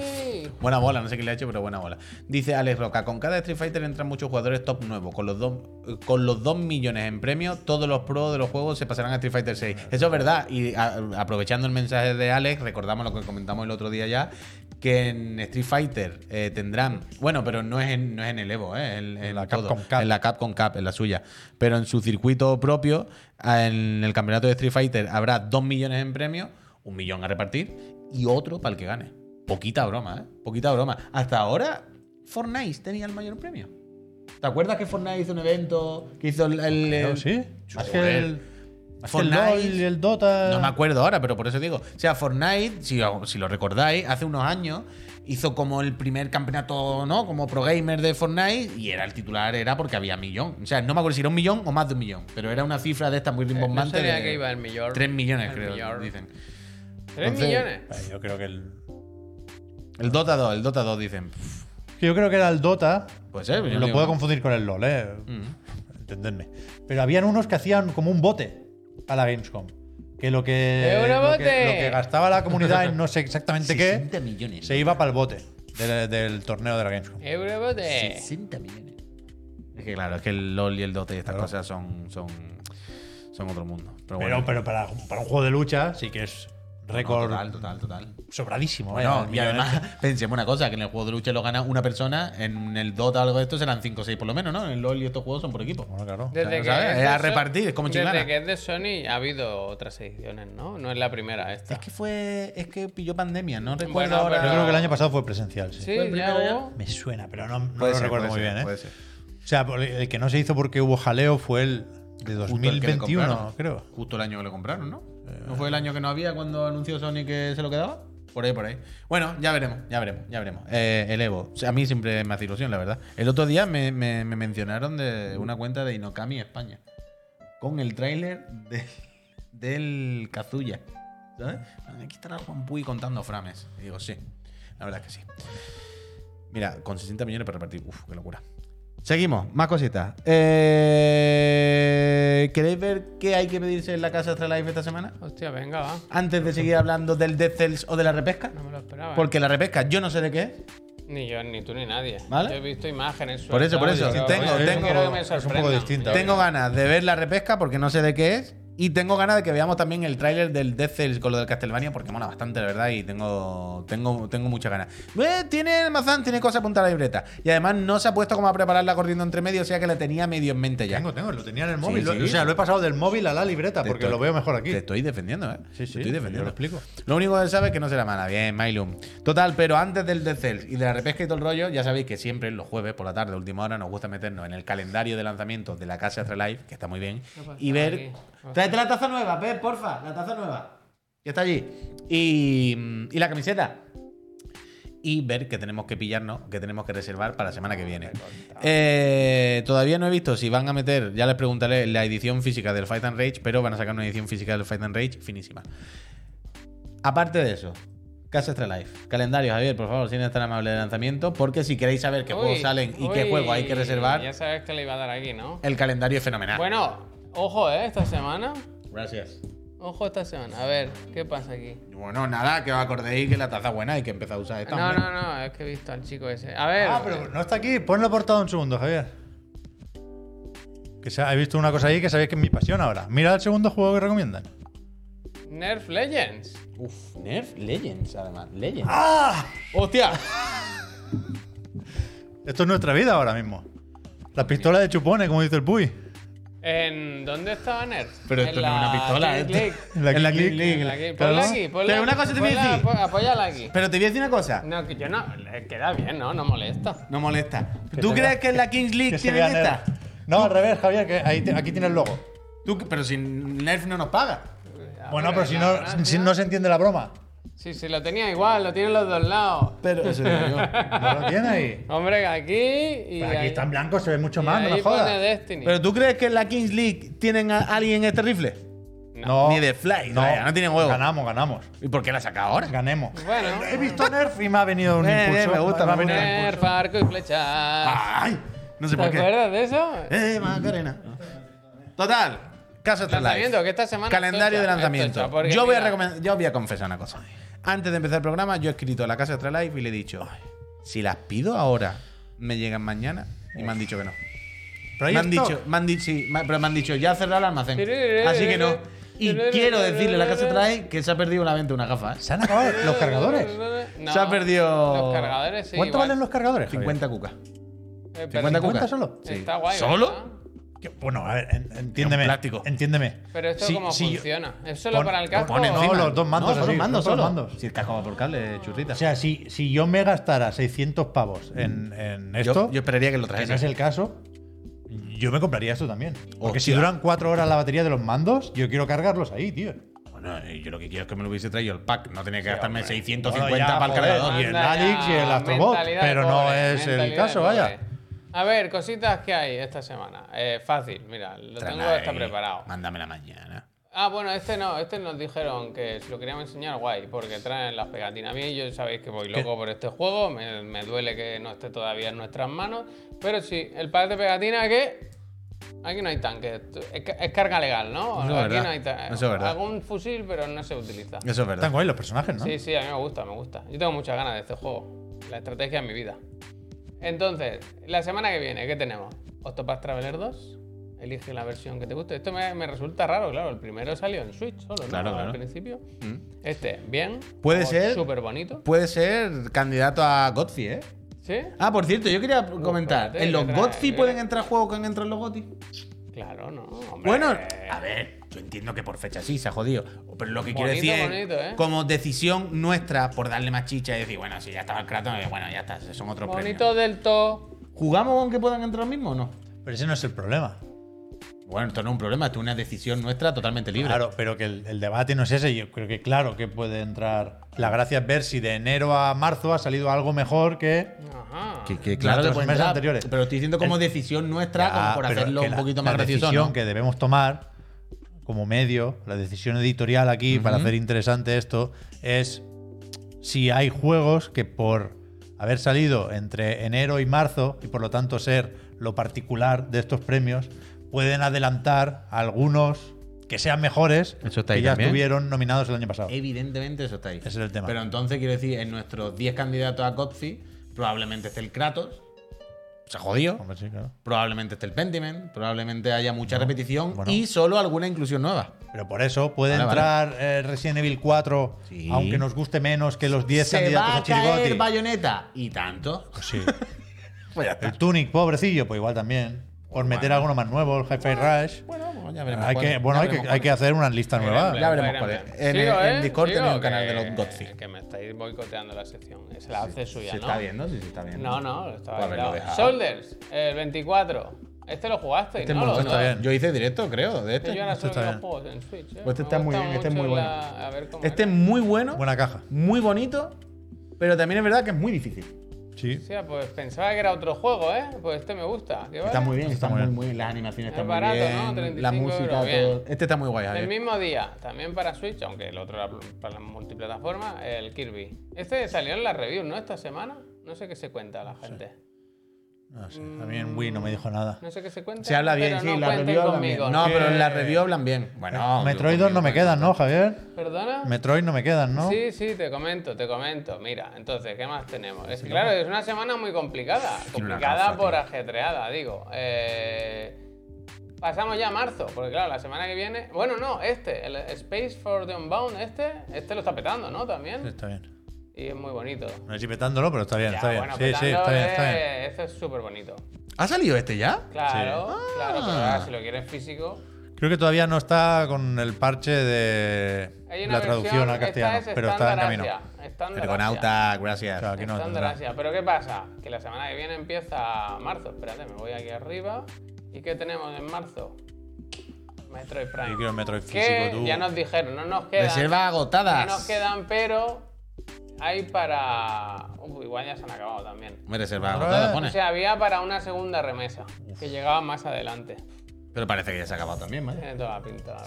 Buena bola, no sé qué le ha hecho, pero buena bola. Dice Alex Roca, con cada Street Fighter entran muchos jugadores top nuevos. Con los dos, con los 2 millones en premios, todos los pros de los juegos se pasarán a Street Fighter 6. Eso es verdad. Y a- aprovechando el mensaje de Alex, recordamos lo que comentamos el otro día ya, que en Street Fighter eh, tendrán... Bueno, pero no es en, no es en el Evo, ¿eh? En, en la todo. Capcom Cup. En la Capcom Cup, en la suya. Pero en su circuito propio, en el campeonato de Street Fighter, habrá 2 millones en premios, un millón a repartir y otro para el que gane. Poquita broma, ¿eh? Poquita broma. Hasta ahora, Fortnite tenía el mayor premio. ¿Te acuerdas que Fortnite hizo un evento que hizo el. el- Creo, el- sí. Más que el, más que el Fortnite. LOL y el Dota. No me acuerdo ahora, pero por eso digo. O sea, Fortnite, si, si lo recordáis, hace unos años hizo como el primer campeonato, ¿no? Como pro gamer de Fortnite y era el titular, era porque había millón. O sea, no me acuerdo si era un millón o más de un millón, pero era una cifra de esta muy Eh, No rimbombante. sabía de que iba el millón. 3 millones, El creo, millón. dicen. ¿Tres Entonces- millones? Yo creo que el. El Dota 2, el Dota 2 dicen. Que Yo creo que era el Dota. Puede ser, yo Lo digo, puedo ¿no? confundir con el LOL, ¿eh? Mm. Entendedme. Pero habían unos que hacían como un bote a la Gamescom. Que lo que, lo que, lo que gastaba la comunidad en no sé (laughs) exactamente 60 qué, millones. se iba para el bote del, del torneo de la Gamescom. Eurobote. 60 millones. Es que claro, es que el LOL y el Dota y estas Claro. cosas son, son, son otro mundo. Pero, Pero, bueno. pero para, para un juego de lucha sí que es No, récord total, total, total. sobradísimo. Bueno, el y además, (laughs) pensemos una cosa, que en el juego de lucha lo gana una persona, en el Dota o algo de esto serán 5 o 6 por lo menos, ¿no? En el LoL y estos juegos son por equipo. Bueno, claro. Desde O que sea, es es de a repartir, es como chingana. Desde que es de Sony ha habido otras ediciones, ¿no? No es la primera esta. Es que fue, es que pilló pandemia, no recuerdo Bueno, ahora. pero- Yo creo que el año pasado fue presencial, sí. Sí, ¿Fue el ya. Me suena, pero no, no lo ser, recuerdo muy ser, bien, ¿eh? puede ser. O sea, el que no se hizo porque hubo jaleo fue el de Justo el que le 2021, creo. Justo el año que lo compraron, ¿no? ¿No fue el año que no había cuando anunció Sony que se lo quedaba? Por ahí, por ahí. Bueno, ya veremos, ya veremos, ya veremos. Eh, el Evo. A mí siempre me hace ilusión, la verdad. El otro día me, me- me mencionaron de una cuenta de Inokami España. Con el tráiler de- del Kazuya. ¿Sabes? Aquí estará Juan Puy contando frames. Y digo, sí. La verdad es que sí. Mira, con 60 millones para repartir. Uf, qué locura. Seguimos, más cositas. Eh, ¿Queréis ver qué hay que pedirse en la casa Astralife esta semana? Hostia, venga, va. Antes de seguir hablando del Death Cells o de la repesca. No me lo esperaba. ¿eh? Porque la repesca yo no sé de qué es. Ni yo, ni tú, ni nadie. ¿Vale? Yo he visto imágenes. Por eso, por eso. sueltas, Tengo- pero tengo- quiero que me es un poco sorprendan. distinta. Tengo ganas de ver la repesca porque no sé de qué es. Y tengo ganas de que veamos también el tráiler del Death Cells con lo del Castlevania porque mola bastante, la verdad, y tengo, tengo, tengo muchas ganas. Eh, tiene el mazán, tiene cosas apuntadas a la libreta. Y además no se ha puesto como a prepararla corriendo entre medio, o sea que la tenía medio en mente ya. Tengo, tengo, lo tenía en el Sí, móvil. Lo- sí. O sea, lo he pasado del móvil a la libreta Te porque estoy- lo veo mejor aquí. Te estoy defendiendo, ¿eh? Sí, Te sí, estoy yo defendiendo. lo explico. Lo único que sabe es que no será mala. Bien, Mailum. Total, pero antes del Death Cells y de la repesca y todo el rollo, ya sabéis que siempre los jueves por la tarde, última hora, nos gusta meternos en el calendario de lanzamientos de la casa Astralife, que está muy bien, ¿Qué pasa y ver. aquí? Tráete la taza nueva, Pep, porfa, la taza nueva. Ya está allí. Y, y la camiseta. Y ver que tenemos que pillarnos, que tenemos que reservar para la semana que viene. Eh, todavía no he visto si van a meter, ya les preguntaré, la edición física del Fight and Rage, pero van a sacar una edición física del Fight and Rage finísima. Aparte de eso, Casa Extra Life. Calendario, Javier, por favor, si eres tan amable de lanzamiento, porque si queréis saber qué Uy, juegos salen y qué uy, juego hay que reservar, Ya sabes que le iba a dar aquí, ¿no? el calendario es fenomenal. Bueno, ojo, ¿eh? Esta semana. Gracias. Ojo esta semana. A ver, ¿qué pasa aquí? Bueno, nada, que os acordéis que la taza buena hay que empezar a usar esta. No, hombre. no, no, es que he visto al chico ese. A ver. Ah, pero no está aquí. Ponlo portado un segundo, Javier. Que se ha- he visto una cosa ahí que sabéis que es mi pasión ahora. Mira el segundo juego que recomiendan. Nerf Legends. Uf, Nerf Legends, además. Legends. ¡Ah! ¡Hostia! Esto es nuestra vida ahora mismo. La pistola de chupones, como dice el Puy. ¿En dónde estaba Nerf? Pero En esto no es una pistola, League. En la En la King King League. League. Ponla aquí, Pero ponla pero una cosa te voy a decir. Apóyala aquí. Pero te voy a decir una cosa. No, que yo no. Queda bien, ¿no? No molesta. No molesta. ¿Tú crees que en la Kings League tienen esta? No, al revés, Javier, que ahí te- aquí tiene el logo. Tú, pero si Nerf no nos paga. Bueno, pero si la no, gracia- si no se entiende la broma. Sí, sí, lo tenía igual, lo tienen los dos lados. Pero eso digo yo. ¿No lo tiene ahí? (laughs) Hombre, que aquí y. Pero aquí ahí- está en blanco, se ve mucho y más, no ahí me pone jodas. Destiny. ¿Pero tú crees que en la Kings League tienen a alguien este rifle? No, Ni de Fly, no, vaya, no tiene huevo. Ganamos, ganamos. ¿Y por qué la saca ahora? Ganemos. Bueno. He visto Nerf y me ha venido un Eh, impulso. eh, me gusta, me ha venido un Nerf, impulso. arco y flecha. ¡Ay! No sé ¿Te por qué. acuerdas de eso? Eh, Macarena. Total. Caso Extra Lanzamiento, que esta semana. Calendario de está- lanzamiento. está, porque Yo voy, a mira, recomendar, yo voy a confesar una cosa. Antes de empezar el programa, yo he escrito a la casa Extra Life y le he dicho: Si las pido ahora, me llegan mañana. Y me han dicho que no. Me han dicho, me han dicho, sí, pero me han dicho, ya cerrado el almacén. Así que no. Y quiero decirle a la casa Extra Life que se ha perdido la venta una gafa. ¿eh? Se han acabado los cargadores. No, Se ha perdido- Los cargadores, sí. ¿Cuánto igual. valen los cargadores? Javier? 50 cucas. Eh, pero 50 cucas. solo? Sí. Está guay. ¿Solo? ¿verdad? Que- Bueno, a ver, en- entiéndeme. Entiéndeme. Pero esto Sí, cómo sí, funciona. ¿Es solo Pon- para el casco? Pone No, los dos mandos No, así, los dos solo. mandos. Si el casco va por cable, churrita. O sea, si, si yo me gastara 600 pavos en, en esto, yo, yo esperaría que lo que no es trajese. el caso, yo me compraría esto también. Porque si duran 4 horas la batería de los mandos, yo quiero cargarlos ahí, tío. Bueno, eh, yo lo que quiero es que me lo hubiese traído el pack. No tenía que gastarme hombre. 650 Bueno, ya, para el cargador. y el Alix y el Astrobot, pero no es el caso, vaya. A ver, cositas que hay esta semana. Eh, fácil, mira, lo tengo Tráeme está preparado. Mándamela mañana. Ah, bueno, este no, este nos dijeron que si lo queríamos enseñar, guay, porque traen las pegatinas. A mí, yo sabéis que voy loco por este juego, me, me duele que no esté todavía en nuestras manos, pero sí, el par de pegatinas que aquí no hay tanque, es, ca- es carga legal, ¿no? Eso es aquí no hay tanque. eso es verdad. Algún fusil, pero no se utiliza. Eso es verdad. Están guay los personajes, ¿no? Sí, sí, a mí me gusta, me gusta. Yo tengo muchas ganas de este juego. La estrategia de mi vida. Entonces, la semana que viene, ¿qué tenemos? Octopath Traveler 2. Elige la versión que te guste. Esto me, me resulta raro, claro. El primero salió en Switch solo, ¿no? Claro, Al principio. Mm. Este, bien. Puede ser. Súper bonito. Puede ser candidato a Godfrey, ¿eh? ¿Sí? Ah, por cierto, yo quería comentar. ¿En los Godfrey pueden entrar juegos que han entrado en los GOTY? Claro, no. hombre. Bueno, a ver, yo entiendo que por fecha sí se ha jodido. Pero lo que quiero Bonito, decir es, bonito, ¿eh? como decisión nuestra por darle más chicha y decir, bueno, si ya estaba el Kratos, eh, bueno, ya está, son otros bonito premios. del todo. ¿Jugamos con que puedan entrar mismo o no? Pero ese no es el problema. Bueno, esto no es un problema, esto es una decisión nuestra totalmente libre. Claro, pero que el, el debate no es ese. Yo creo que claro que puede entrar. La gracia es ver si de enero a marzo ha salido algo mejor que. Ajá. Que, que claro Los meses entrar, anteriores. Pero estoy diciendo como El- decisión nuestra, Ya, como por hacerlo un la- poquito la más gracioso. decisión ¿no? que debemos tomar como medio, la decisión editorial aquí para hacer interesante esto, es si hay juegos que por haber salido entre enero y marzo y por lo tanto ser lo particular de estos premios, pueden adelantar a algunos que sean mejores Eso está que ya también. estuvieron nominados el año pasado. Evidentemente eso está ahí. Ese es el tema. Pero entonces quiero decir, en nuestros 10 candidatos a Godfrey, probablemente esté el Kratos. Se jodió. Hombre, sí, claro. Probablemente esté el Pentiment. Probablemente haya mucha repetición bueno. y solo alguna inclusión nueva. Pero por eso puede Vale, vale. entrar eh, Resident Evil 4, Sí. aunque nos guste menos que los 10 ¿Se candidatos va a a Chirigoti. caer Bayonetta? ¿Y tanto? Pues sí. (laughs) Pues. El Tunic, pobrecillo, pues igual también. Por meter alguno más nuevo, el Hi-Fi Rush. Bueno, ya veremos Hay cuál. que, bueno, Ya hay que, hay que hacer una lista nueva. Ya veremos cuál es. En el- en Discord tenéis un canal de los Godfrey. Que me estáis boicoteando la sección. Se la hace suya, Se ¿no? está viendo, sí, se está viendo. No, no, lo estaba Pues ahí, claro. dejado. Shoulders, el 24. Este lo jugaste, Este es ¿no? Los bueno. está bien. Yo hice directo, creo, de Que este. Yo ahora Este está bien. juegos en Switch. ¿eh? Pues este está muy bien, este es muy bueno. la- a ver cómo Este es muy bueno, Buena caja. muy bonito, pero también es verdad que es muy difícil. Sí. Hostia, pues pensaba que era otro juego, ¿eh? Pues este me gusta. ¿Qué Está vale? muy bien, está, Está muy muy, bien. muy bien. Las animaciones Es están barato, muy bien. ¿no? 35 la música, euros, bien. todo. Este está muy guay, El Javier. mismo día, también para Switch, aunque el otro era para la multiplataforma, el Kirby. Este salió en la review, ¿no? Esta semana. No sé qué se cuenta la gente. No sé. A mí en Wii no me dijo nada. No sé qué se cuenta. Se habla bien, sí, no la review hablan conmigo. bien. No, pero en la review hablan bien. Bueno, Metroid 2 no me quedan, ¿no, Javier? ¿Perdona? Metroid no me quedan, ¿no? Sí, sí, te comento, te comento. Mira, entonces, ¿qué más tenemos? Es claro, es una semana muy complicada. Complicada gafa, por tío. ajetreada, digo. Eh, pasamos ya a marzo, porque claro, la semana que viene. Bueno, no, este, el Space for the Unbound, este, este lo está petando, ¿no? También. Está bien. Y es muy bonito. No si petándolo, pero está bien, Ya, está bien. bueno, sí, sí, está bien, está es- bien. Este es súper bonito. ¿Ha salido este ya? Claro, claro, pero Ah. ahora si lo quieres físico. Creo que todavía no está con el parche de la traducción versión, al castellano, es pero está en camino. Ergonauta, gracias. Claro, aquí no. Asia. Pero ¿qué pasa? Que la semana que viene empieza marzo. Espérate, me voy aquí arriba. ¿Y qué tenemos en marzo? Metroid Prime. Yo quiero Metroid físico, tú. ya nos dijeron, no nos quedan. Reservas No agotadas. nos quedan, pero hay para. Uf, igual ya se han acabado también. Me reservas Otra agotadas, vez. O sea, había para una segunda remesa que llegaba más adelante. Pero parece que ya se ha acabado también, ¿vale? Tiene toda la pinta.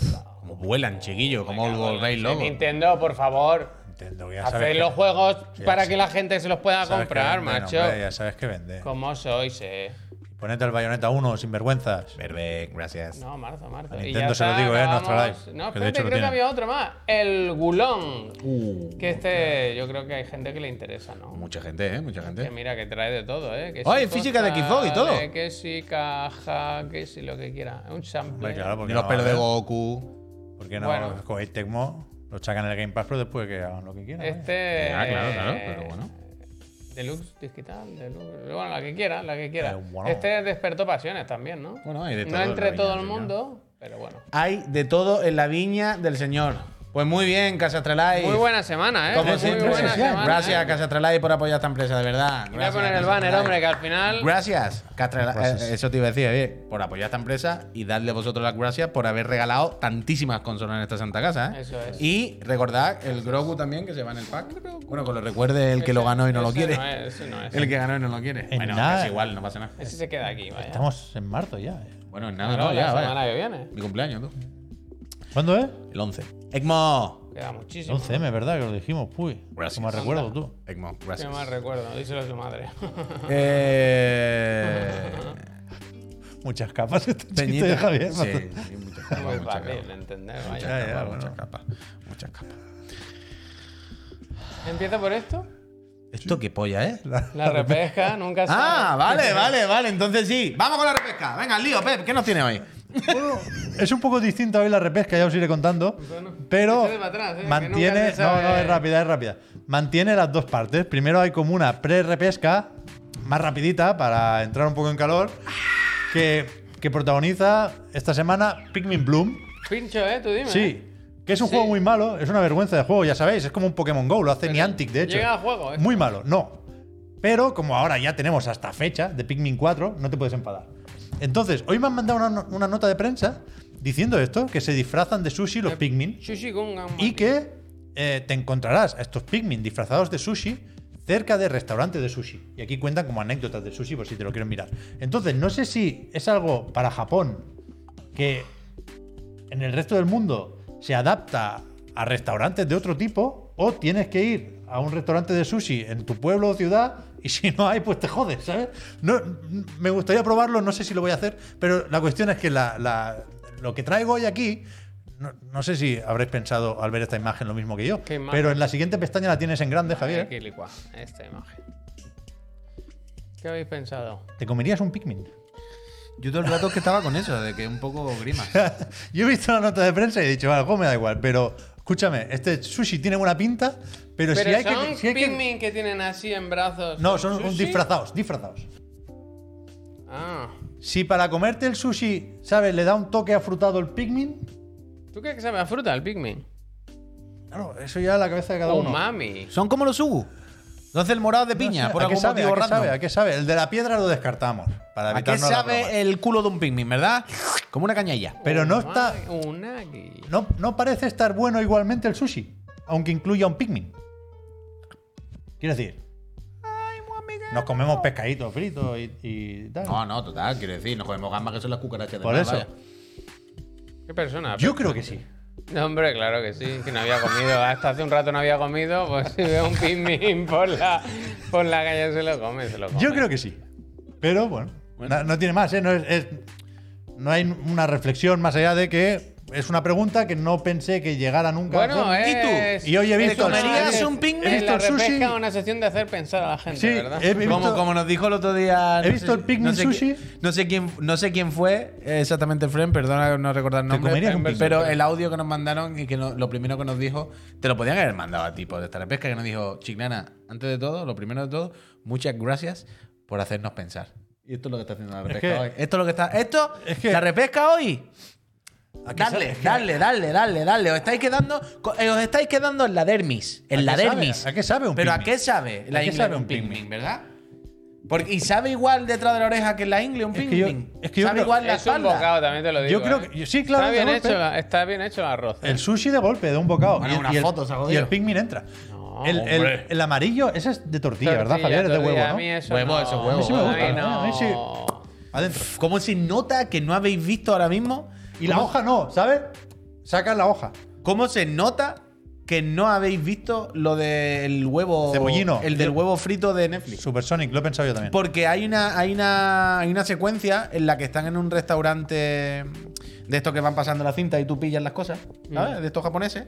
Como vuelan, chiquillo, como volvéis la- loco. Nintendo, por favor. Entiendo, ya sabes Haced que- los juegos ya para que la gente se los pueda comprar, vende, macho. hombre, ya sabes que vende. ¿Cómo sois, eh? Ponete el Bayonetta 1 sin vergüenzas. Perfecto, gracias. No, marzo, marzo. A Y Nintendo ya se lo digo, eh, nuestra live, No, que de espérate, creo que había otro más. El Gulón. Uh, Que este, yo creo que hay gente que le interesa, ¿no? mucha gente, ¿eh? Mucha Que gente. mira, que trae de todo, ¿eh? Que Oye, si física de Xbox y todo. Que si caja, que si lo que quiera. Un sample. Hombre, claro, porque Y los no, pelos de ¿eh? Goku. ¿Por qué no Bueno. Koei Tecmo lo sacan en el Game Pass, pero después que hagan lo que quieran? ¿eh? Este. Ah, claro, claro, eh, pero bueno. Deluxe digital, deluxe. Bueno, la que quiera, la que quiera. Bueno. Este despertó pasiones también, ¿no? Bueno, hay de todo no en entre todo el mundo, pero bueno. Hay de todo en la viña del señor. Pues muy bien, Casa Astralife. Muy buena semana, ¿eh? Como Muy siempre. buena semana, Gracias, ¿eh? Casa Astralife, por apoyar esta empresa, de verdad. Voy a poner el banner, hombre, que al final. Gracias, Castra- Gracias. eh, eso te iba a decir, eh, por apoyar esta empresa y darle vosotros las gracias por haber regalado tantísimas consolas en esta santa casa. ¿eh? Eso es. Y recordad el Grogu también que se va en el pack. Bueno, que lo recuerde el que lo ganó y no lo quiere. No es, no es. El que ganó y no lo quiere. En bueno, nada. es igual, no pasa nada. Ese se queda aquí, vaya. Estamos en marzo ya. ¿eh? Bueno, nada, Claro, no, la ya, semana vaya. que viene. Mi cumpleaños, tú. ¿Cuándo es? El 11. Ecmo. Queda El muchísimo. 11M, ¿verdad? Que lo dijimos. Uy, Gracias. ¿cómo recuerdo tú? Ecmo, Qué gracias. mal recuerdo, díselo a su madre. (laughs) (laughs) Eh. Muchas capas este chiste Peñita. de Javier. Sí, sí, (laughs) muchas capas, Muy muchas fácil capas. de entender, vaya. ya, Capas, bueno. Muchas capas. Muchas capas. ¿Empieza por esto? Esto qué polla, ¿eh? La repesca, nunca sabe. Ah, vale, vale, vale. Entonces sí. Vamos con la repesca. Venga, lío, Pep. ¿Qué nos tiene hoy? Bueno, (laughs) es un poco distinta hoy la repesca, ya os iré contando. Bueno, Pero atrás, ¿eh? Mantiene. No, no, es rápida, es rápida. Mantiene las dos partes. Primero hay como una pre-repesca, más rapidita, para entrar un poco en calor, que, que protagoniza esta semana Pikmin Bloom. Pincho, ¿eh? Tú dime. Sí. Que es un Sí. juego muy malo, es una vergüenza de juego, ya sabéis, es como un Pokémon Go, lo hace Niantic, de hecho. Llega al juego, ¿eh? Muy malo, no. Pero como ahora ya tenemos hasta fecha de Pikmin 4, no te puedes enfadar. Entonces, hoy me han mandado una, no- una nota de prensa diciendo esto, que se disfrazan de sushi los Pikmin Sushi Gungan. y que eh, te encontrarás a estos Pikmin disfrazados de sushi cerca de restaurantes de sushi. Y aquí cuentan como anécdotas de sushi por si te lo quieren mirar. Entonces, no sé si es algo para Japón que en el resto del mundo se adapta a restaurantes de otro tipo o tienes que ir a un restaurante de sushi en tu pueblo o ciudad y si no hay, pues te jodes, ¿sabes? No, me gustaría probarlo, no sé si lo voy a hacer, pero la cuestión es que la- la- lo que traigo hoy aquí, no, no sé si habréis pensado al ver esta imagen lo mismo que yo, ¿Qué imagen? pero en la siguiente pestaña la tienes en grande, Javier. Aquí licua, esta imagen. ¿Qué habéis pensado? ¿Te comerías un Pikmin? Yo todo el rato que estaba con eso, de que un poco grima. (laughs) Yo he visto la nota de prensa y he dicho, algo me da igual, pero escúchame, este sushi tiene buena pinta, pero, Pero si hay son que... si hay que- que... tienen así en brazos. No, son sushi? disfrazados, disfrazados. Ah. Si para comerte el sushi, ¿sabes? Le da un toque afrutado el Pikmin, ¿Tú crees que sabe a fruta el Pikmin? claro, eso ya es la cabeza de cada Oh, uno. mami. Son como los Ugu. Entonces el morado de No piña, sé, por ¿a qué algún sabe? motivo ¿A qué random. sabe? ¿A qué sabe? El de la piedra lo descartamos. Para ¿A qué evitarnos la broma. sabe el culo de un pigmin, verdad? Como una cañalla. Pero no está. No, no parece estar bueno igualmente el sushi, aunque incluya un Pikmin. Quiero decir, nos comemos pescaditos fritos y, y tal. No, no, total, quiero decir, nos comemos gambas que son las cucarachas de Por mar, eso. vaya. ¿Qué persona? Yo creo que sí. No, hombre, claro que sí, que no había comido. Hasta hace un rato no había comido, pues (laughs) si veo un Pikmin por la, por la calle se lo come, se lo come. Yo creo que sí. Pero bueno, No, tiene más, ¿eh? No, es, es- no hay una reflexión más allá de que es una pregunta que no pensé que llegara nunca. a Bueno, hacer. es. Y hoy he ¿Te visto. comerías un pingüino? He En visto el sushi. una sección de hacer pensar a la gente, Sí, ¿verdad? he visto- Como, como nos dijo el otro día. He visto el Pikmin no sé sushi. No sé quién, no sé quién fue exactamente el friend, perdona no recordar el ¿Te nombre. comerías un pero, Pikmin? pero el audio que nos mandaron y que no- lo primero que nos dijo, te lo podían haber mandado a ti por esta repesca, que nos dijo, Chiclana, antes de todo, lo primero de todo, muchas gracias por hacernos pensar. Y esto es lo que está haciendo la repesca que- hoy. Esto es lo que está. Esto, Es que- la repesca hoy. ¿A Dale, dale, dale, dale, dale. Os estáis quedando, eh, os estáis quedando en la dermis. En ¿A la qué sabe? dermis. ¿A qué sabe un Pero ¿a Pikmin? qué sabe la ¿A qué ingle sabe un un Pikmin? verdad? Porque, y sabe igual detrás de la oreja que la ingle un Es que yo- Pikmin. es que yo sabe creo- igual la Es un espalda. bocado, también te lo digo. Yo creo ¿eh? que- sí, claro, Está bien, golpe. hecho, la- está bien hecho el arroz. ¿eh? El sushi de golpe, de un bocado. Bueno, y, una y el, foto, se ha y el Pikmin entra. No, el, el- el amarillo, ese es de tortilla, ¿verdad, Tortilla, Javier? Es de huevo, tortilla, ¿no? A mí eso Huevo, no. eso, huevo. A mí sí me A gusta, mí ¿eh? A mí sí. no. Adentro. ¿Cómo se nota que no habéis visto ahora mismo? Y la hoja no, ¿sabes? Sacan la hoja. ¿Cómo se nota que no habéis visto lo del huevo. Cebollino. El del huevo frito de Netflix? Supersonic, lo he pensado yo también. Porque hay una, hay una, hay una secuencia en la que están en un restaurante de estos que van pasando la cinta y tú pillas las cosas, ¿sabes? De estos japoneses.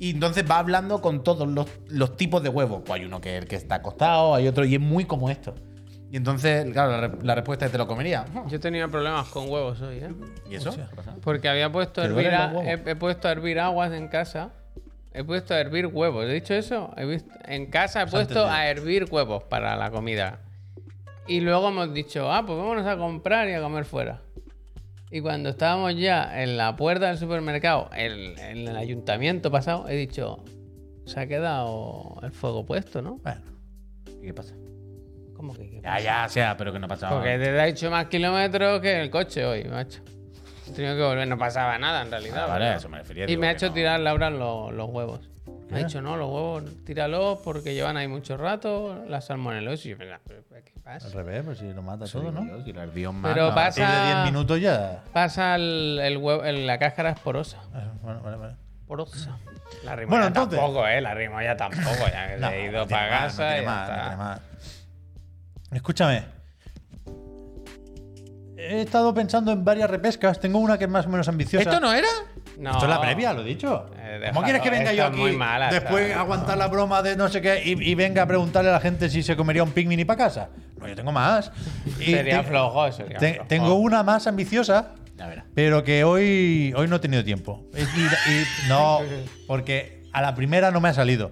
Y entonces va hablando con todos los, los tipos de huevos. Pues hay uno que, que está acostado, hay otro y es muy como esto. Y entonces, claro, la, re- la respuesta es te lo comería. Yo tenía problemas con huevos hoy, ¿eh? ¿Y eso? Porque había puesto a ¿Te hervir, duelen a- los huevos? he, he puesto a hervir aguas en casa. He puesto a hervir huevos. ¿He dicho eso? He visto- en casa he puesto entendido. a hervir huevos para la comida. Y luego hemos dicho, ah, pues vámonos a comprar y a comer fuera. Y cuando estábamos ya en la puerta del supermercado, en, en el ayuntamiento pasado, he dicho, se ha quedado el fuego puesto, ¿no? Bueno, ¿Y qué pasa? ¿Cómo que qué Ya, ya, o sea, pero que no pasa nada. Porque te ha hecho más kilómetros que el coche hoy, macho. He tenido que volver, no pasaba nada en realidad. Ah, vale, pero- eso me refería. Y me ha hecho no. tirar Laura los, los huevos. Me ha ¿Qué? dicho, no, los huevos tíralos porque llevan ahí mucho rato, la salmonelosis. Y yo, "Pero, pero, ¿qué al pasa? revés, pues si lo mata todo, ¿no? Dios, y la herbión Pero no. pasa- de 10 minutos ya. Pasa el, el huevo, el- la cáscara es porosa. Ah, Bueno, vale, vale. Porosa. La Bueno, entonces- tampoco, ¿eh? La rimoya tampoco. Ya que No, he ido no para más, casa no y ya no tiene más. Escúchame. He estado pensando en varias repescas. Tengo una que es más o menos ambiciosa. ¿Esto no era? No. Esto es la previa, lo he dicho. Eh, ¿Cómo quieres que venga yo aquí muy mala, después aguantar la broma de no sé qué y, y venga a preguntarle a la gente si se comería un Pikmin y para casa? No, yo tengo más. (laughs) Y Sería te- flojo, sería te- flojo. tengo una más ambiciosa, A ver. pero que hoy, hoy no he tenido tiempo. Y- no, (laughs) porque a la primera no me ha salido.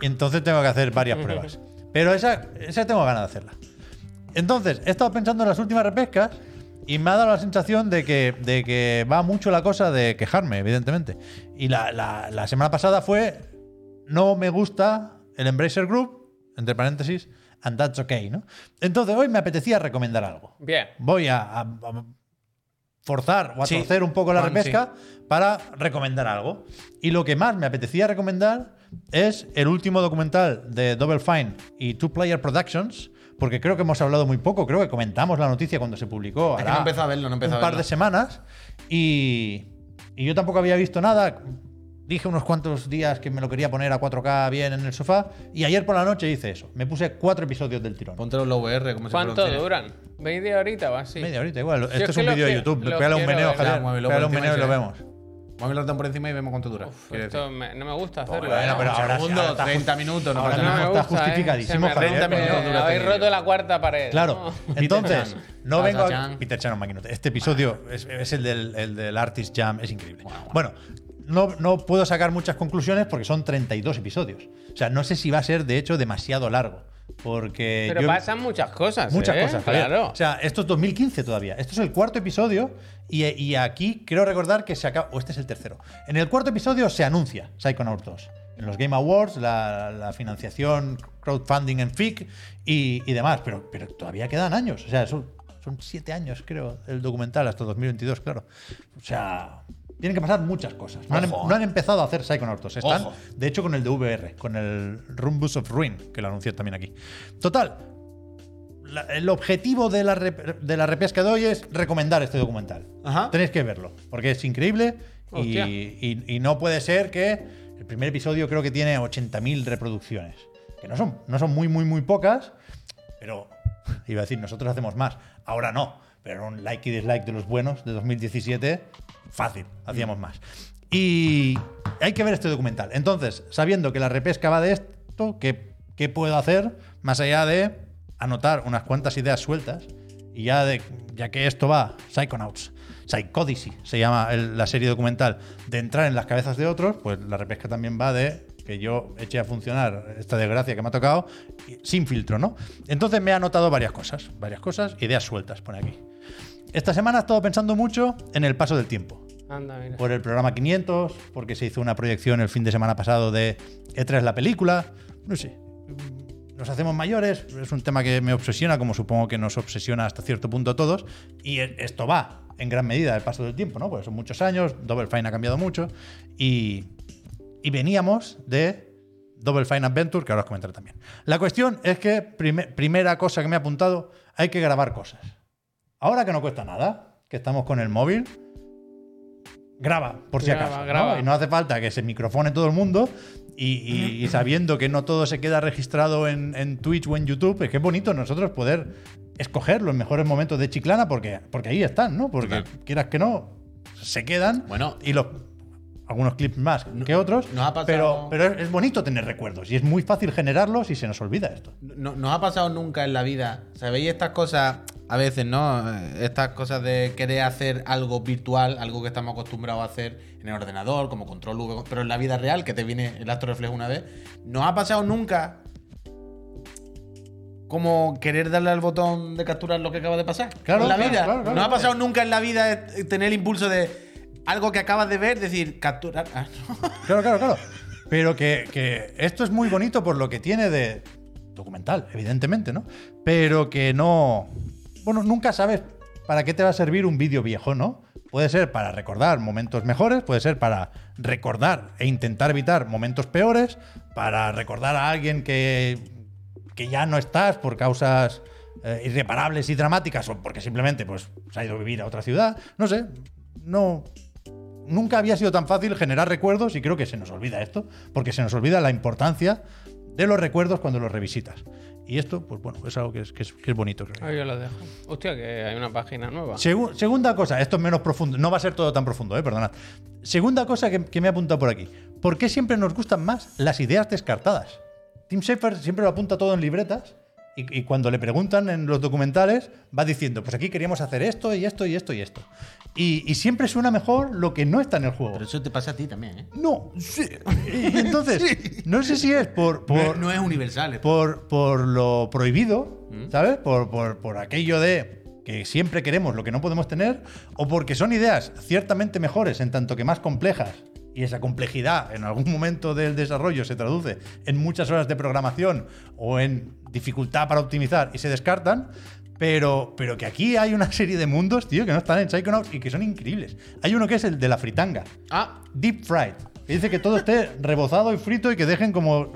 Entonces tengo que hacer varias pruebas. Pero esa, esa tengo ganas de hacerla. Entonces, he estado pensando en las últimas repescas y me ha dado la sensación de que, de que va mucho la cosa de quejarme, evidentemente. Y la, la- la semana pasada fue, no me gusta el Embracer Group, entre paréntesis, and that's okay, ¿no? Entonces, hoy me apetecía recomendar algo. Bien. Voy a, a- a forzar o a Sí. torcer un poco la Juan, repesca para recomendar algo. Y lo que más me apetecía recomendar es el último documental de Double Fine y Two Player Productions, porque creo que hemos hablado muy poco, creo que comentamos la noticia cuando se publicó. Es que no empezó a verlo, no empezó un a par verlo. de semanas y, y yo tampoco había visto nada. Dije unos cuantos días que me lo quería poner a 4K bien en el sofá y ayer por la noche hice eso. Me puse cuatro episodios del tirón. Póntelo en la VR, como se ¿Cuánto pronuncia. duran? ¿20 horitas o así? Media horita, igual. Esto es es un vídeo de YouTube. Pégale un meneo. Javier. Pégale un meneo y lo se- vemos. Móvil orden por encima y vemos cuánto dura. Esto me- no me gusta hacerlo. Bueno, ¿eh? pero ahora- segundo, ahora está 30 minutos, no ahora me está gusta, ¿eh? justificadísimo, Se me no dura Habéis este roto la cuarta pared. Claro. ¿no? Entonces, no vengo. a-. Peter Chan, maquinote. Este episodio es, es el, del, el del Artist Jam, es increíble. Bueno, no, no puedo sacar muchas conclusiones porque son 32 episodios. O sea, no sé si va a ser, de hecho, demasiado largo. Porque. Pero yo- pasan muchas cosas. Muchas ¿eh? cosas, Javier. Claro. O sea, esto es 2015 todavía. Esto es el cuarto episodio y, y aquí creo recordar que se acaba... O este es el tercero. En el cuarto episodio se anuncia Psychonauts 2. En los Game Awards, la, la financiación, crowdfunding en FIC y, y demás. Pero, pero todavía quedan años. O sea, son, son siete años, creo, el documental hasta 2022, claro. O sea... Tienen que pasar muchas cosas. No, han, no han empezado a hacer Psychonauts 2. Están, Ojo. de hecho, con el de VR, con el Rumbus of Ruin, que lo anuncié también aquí. Total, la- el objetivo de la, rep- de la repesca de hoy es recomendar este documental. Ajá. Tenéis que verlo, porque es increíble y- y no puede ser que el primer episodio creo que tiene 80.000 reproducciones. Que no son, no son muy, muy, muy pocas, pero iba a decir, nosotros hacemos más. Ahora no. pero un like y dislike de los buenos de 2017, fácil, hacíamos más. Y hay que ver este documental. Entonces, sabiendo que la repesca va de esto, ¿qué, puedo hacer más allá de anotar unas cuantas ideas sueltas? Y ya, de, ya que esto va, Psychonauts, Psychodicy se llama la serie documental, de entrar en las cabezas de otros, pues la repesca también va de que yo eché a funcionar esta desgracia que me ha tocado sin filtro, ¿no? Entonces me he anotado varias cosas, varias cosas, ideas sueltas, pone aquí. Esta semana he estado pensando mucho en el paso del tiempo Por el programa 500, porque se hizo una proyección el fin de semana pasado de E3 la película. No sé. Nos hacemos mayores, es un tema que me obsesiona, como supongo que nos obsesiona hasta cierto punto todos. Y e- esto va en gran medida del paso del tiempo, ¿no? Porque son muchos años, Double Fine ha cambiado mucho. Y, y veníamos de Double Fine Adventure, que ahora os comentaré también. La cuestión es que, prime- primera cosa que me he apuntado, hay que grabar cosas. Ahora que no cuesta nada, que estamos con el móvil, graba, por si Graba, acaso. ¿no? graba. Y no hace falta que se microfone todo el mundo. Y, y- y sabiendo que no todo se queda registrado en, en Twitch o en YouTube, es que es bonito nosotros poder escoger los mejores momentos de Chiclana porque, porque ahí están, ¿no? Porque quieras que no, se quedan. Bueno. y los algunos clips más que otros. nos ha pasado- Pero, pero es, es bonito tener recuerdos y es muy fácil generarlos y se nos olvida esto. No, no ha pasado nunca en la vida. ¿Sabéis estas cosas? A veces, ¿no? Estas cosas de querer hacer algo virtual, algo que estamos acostumbrados a hacer en el ordenador, como control V, pero en la vida real, que te viene el acto reflejo una vez. No ha pasado nunca como querer darle al botón de capturar lo que acaba de pasar. Claro, en la claro, vida. claro, claro, no ha pasado nunca en la vida tener el impulso de algo que acabas de ver, decir, capturar. Ah, no. Claro, claro, claro. Pero que, que esto es muy bonito por lo que tiene de documental, evidentemente, ¿no? Pero que no. Bueno, nunca sabes para qué te va a servir un vídeo viejo, ¿no? Puede ser para recordar momentos mejores, puede ser para recordar e intentar evitar momentos peores, para recordar a alguien que, que ya no estás por causas eh, irreparables y dramáticas o porque simplemente pues, se ha ido a vivir a otra ciudad. No sé, no, nunca había sido tan fácil generar recuerdos y creo que se nos olvida esto, porque se nos olvida la importancia de los recuerdos cuando los revisitas. Y esto, pues bueno, es algo que es, que es, que es bonito. creo. Ahí yo lo dejo. Hostia, que hay una página nueva. Segu- segunda cosa, esto es menos profundo, no va a ser todo tan profundo, eh, perdonad. Segunda cosa que, que me he apuntado por aquí. ¿Por qué siempre nos gustan más las ideas descartadas? Tim Schafer siempre lo apunta todo en libretas y, y cuando le preguntan en los documentales va diciendo, pues aquí queríamos hacer esto y esto y esto y esto. Y, y siempre suena mejor lo que no está en el juego. Pero eso te pasa a ti también, ¿eh? No, sí. Y entonces, (laughs) no sé si es por, por, no, no es universal. esto. por, por lo prohibido, ¿sabes? Por, por- por aquello de que siempre queremos lo que no podemos tener, o porque son ideas ciertamente mejores en tanto que más complejas, y esa complejidad en algún momento del desarrollo se traduce en muchas horas de programación o en dificultad para optimizar y se descartan. Pero, pero que aquí hay una serie de mundos, tío, que no están en Psychonauts y que son increíbles. Hay uno que es el de la fritanga. Ah, Deep fried. Que dice que todo esté rebozado y frito y que dejen como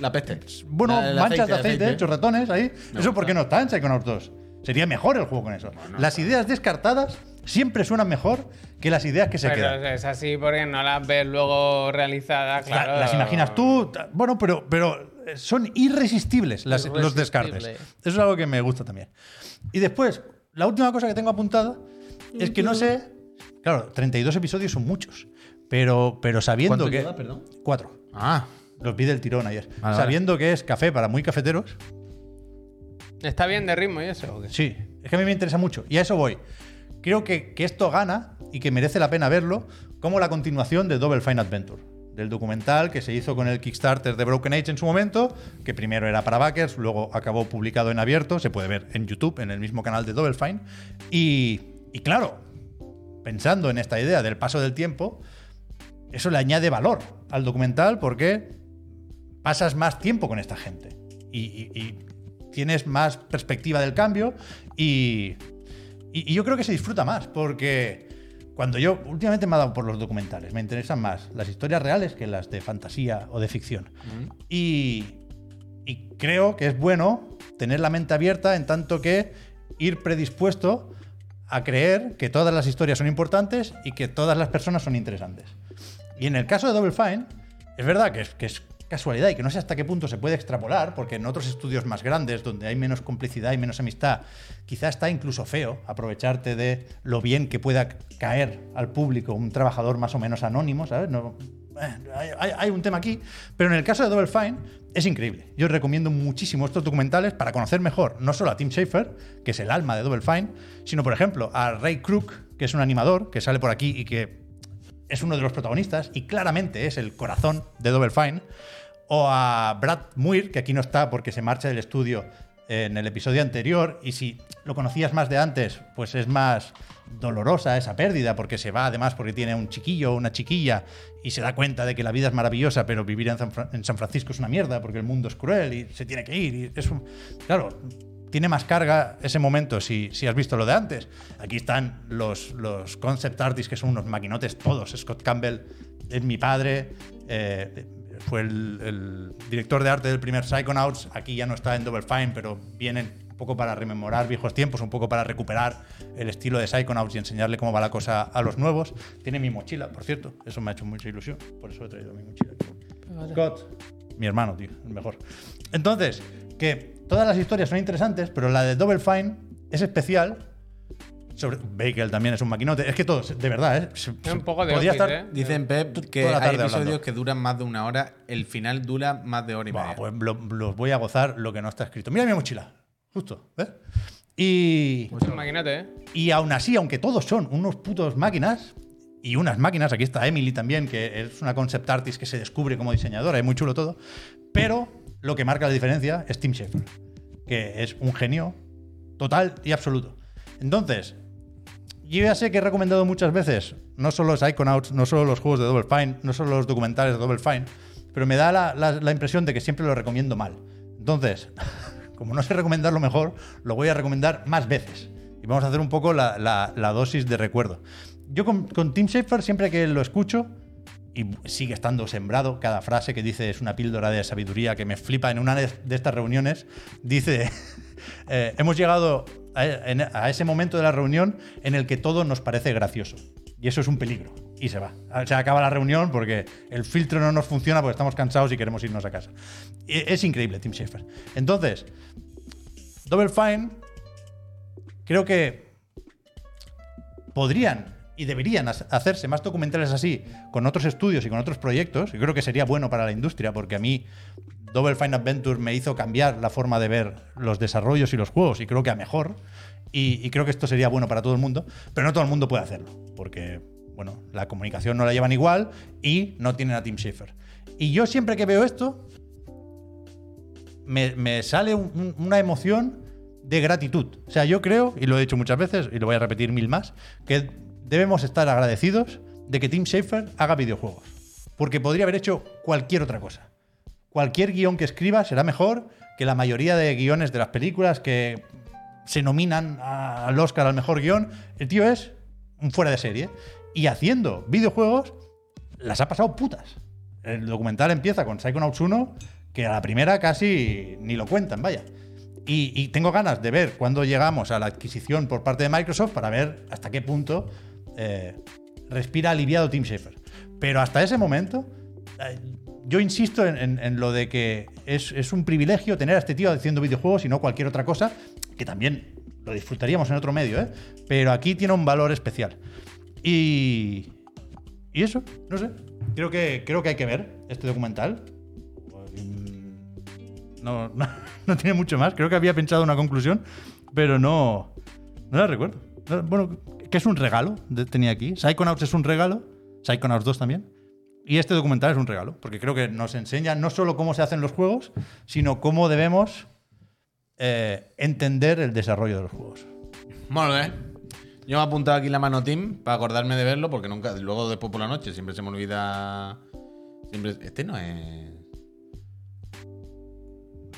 la peste. bueno, La- manchas de aceite, hechos ratones ahí. Me ¿Eso gusta. por qué no está en Psychonauts 2? Sería mejor el juego con eso. las ideas descartadas siempre suenan mejor que las ideas que se Pero quedan. es así porque no las ves luego realizadas, La- claro. las imaginas tú, bueno, pero, pero son irresistibles las- los descartes. Eso es algo que me gusta también. Y después, la última cosa que tengo apuntada es que no sé. Claro, 32 episodios son muchos. Pero, pero sabiendo ¿Cuánto que. lleva, perdón? Cuatro. Ah, Los vi del tirón ayer. Vale, sabiendo que es café para muy cafeteros. ¿Está bien de ritmo y eso? o qué? Sí, es que a mí me interesa mucho. Y a eso voy. Creo que, que esto gana y que merece la pena verlo como la continuación de Double Fine Adventure. Del documental que se hizo con el Kickstarter de Broken Age en su momento, que primero era para backers, luego acabó publicado en abierto, se puede ver en YouTube, en el mismo canal de Double Fine. Y, y claro, pensando en esta idea del paso del tiempo, eso le añade valor al documental porque pasas más tiempo con esta gente y, tienes más perspectiva del cambio y- y yo creo que se disfruta más porque cuando yo últimamente me ha dado por los documentales, me interesan más las historias reales que las de fantasía o de ficción. Y, y creo que es bueno tener la mente abierta en tanto que ir predispuesto a creer que todas las historias son importantes y que todas las personas son interesantes. Y en el caso de Double Fine, es verdad que es, que es, casualidad y que no sé hasta qué punto se puede extrapolar, porque en otros estudios más grandes, donde hay menos complicidad y menos amistad, quizá está incluso feo aprovecharte de lo bien que pueda caer al público un trabajador más o menos anónimo, ¿sabes? No, eh, hay, un tema aquí, pero en el caso de Double Fine es increíble. Yo recomiendo muchísimo estos documentales para conocer mejor no solo a Tim Schafer, que es el alma de Double Fine, sino por ejemplo a Ray Kroc, que es un animador que sale por aquí y que es uno de los protagonistas y claramente es el corazón de Double Fine, o a Brad Muir, que aquí no está porque se marcha del estudio en el episodio anterior, y si lo conocías más de antes, pues es más dolorosa esa pérdida, porque se va además porque tiene un chiquillo o una chiquilla y se da cuenta de que la vida es maravillosa, pero vivir en San, Francisco es una mierda porque el mundo es cruel y se tiene que ir. Y es un- claro, tiene más carga ese momento si, si has visto lo de antes. Aquí están los, los concept artists que son unos maquinotes todos. Scott Campbell es mi padre, eh, fue el, el director de arte del primer Psychonauts. Aquí ya no está en Double Fine, pero vienen un poco para rememorar viejos tiempos, un poco para recuperar el estilo de Psychonauts y enseñarle cómo va la cosa a los nuevos. Tiene mi mochila, por cierto. Eso me ha hecho mucha ilusión. Por eso he traído mi mochila. Scott, mi hermano, tío, el mejor. Entonces, que todas las historias son interesantes, pero la de Double Fine es especial. Sobre Bagel también es un maquinote. Es que todos, de verdad, ¿eh? Se- Es un poco de podría Office, estar- ¿eh? Dicen Pep que hay episodios hablando. que duran más de una hora. El final dura más de hora y Buah, media. pues lo- los voy a gozar lo que no está escrito. Mira mi mochila, justo, ¿ves? Y, Es un maquinate, ¿eh? y aún así, aunque todos son unos putos máquinas, y unas máquinas, aquí está Emily también, que es una concept artist que se descubre como diseñadora, es muy chulo todo, pero lo que marca la diferencia es Tim Schafer, que es un genio total y absoluto. Entonces, yo ya sé que he recomendado muchas veces, no solo Psychonauts, no solo los juegos de Double Fine, no solo los documentales de Double Fine, pero me da la, impresión de que siempre lo recomiendo mal. Entonces, (laughs) como no sé recomendarlo mejor, lo voy a recomendar más veces. Y vamos a hacer un poco la, dosis de recuerdo. Yo con, con Tim Schafer, siempre que lo escucho, y sigue estando sembrado, cada frase que dice es una píldora de sabiduría que me flipa en una de estas reuniones, dice, (laughs) eh, hemos llegado a, ese momento de la reunión en el que todo nos parece gracioso. Y eso es un peligro. Y se va. Se acaba la reunión porque el filtro no nos funciona porque estamos cansados y queremos irnos a casa. E- Es increíble, Tim Schafer. Entonces, Double Fine, creo que podrían y deberían ha- hacerse más documentales así con otros estudios y con otros proyectos. Y creo que sería bueno para la industria porque a mí Double Fine Adventure me hizo cambiar la forma de ver los desarrollos y los juegos y creo que a mejor. Y, creo que esto sería bueno para todo el mundo, pero no todo el mundo puede hacerlo porque, bueno, la comunicación no la llevan igual y no tienen a Tim Schafer. Y yo siempre que veo esto, me, sale un- un- una emoción de gratitud. O sea, yo creo, y lo he dicho muchas veces, y lo voy a repetir mil más, que debemos estar agradecidos de que Tim Schafer haga videojuegos. Porque podría haber hecho cualquier otra cosa. Cualquier guion que escriba será mejor que la mayoría de guiones de las películas que se nominan al Oscar al mejor guion. El tío es un fuera de serie. Y haciendo videojuegos, las ha pasado putas. El documental empieza con Psychonauts 1, que a la primera casi ni lo cuentan, vaya. Y, tengo ganas de ver cuándo llegamos a la adquisición por parte de Microsoft para ver hasta qué punto eh, respira aliviado Tim Schafer. Pero hasta ese momento, eh, yo insisto en, lo de que es, un privilegio tener a este tío haciendo videojuegos y no cualquier otra cosa, que también lo disfrutaríamos en otro medio, ¿eh? pero aquí tiene un valor especial. Y, y eso, no sé. Creo que, creo que hay que ver este documental. Mm, No, (laughs) no, tiene mucho más. Creo que había pensado una conclusión, pero no, no la recuerdo. No, Bueno, que es un regalo, tenía aquí. Psychonauts es un regalo, Psychonauts 2 también. Y este documental es un regalo, porque creo que nos enseña no solo cómo se hacen los juegos, sino cómo debemos eh, entender el desarrollo de los juegos. Molt bé. Yo me he apuntado aquí la mano Tim para acordarme de verlo, porque nunca, luego después por la noche siempre se me olvida. Siempre, este no es.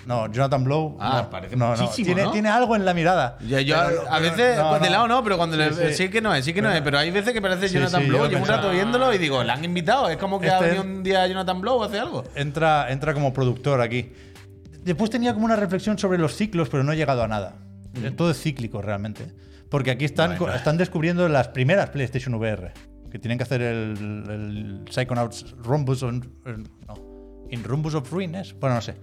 No, Jonathan Blow. Ah, no, parece no, no. Tiene, tiene algo en la mirada. Ya, yo Pero a, veces, pues, de lado no, pero cuando le, Sí, sí, sí. que no es, sí que no es, pero hay veces que parece Sí, Jonathan sí, Blow. yo Llevo un rato viéndolo y digo, ¿la han invitado? Es como que ha Este- venido un día Jonathan Blow a hacer algo. Entra, entra como productor aquí. Después tenía como una reflexión sobre los ciclos, pero no he llegado a nada. Todo es cíclico realmente. Porque aquí están, Bueno. están descubriendo las primeras PlayStation VR. Que tienen que hacer el, el Psychonauts Rhombus. on- el- no, In Rumbus of Ruins, bueno, no sé.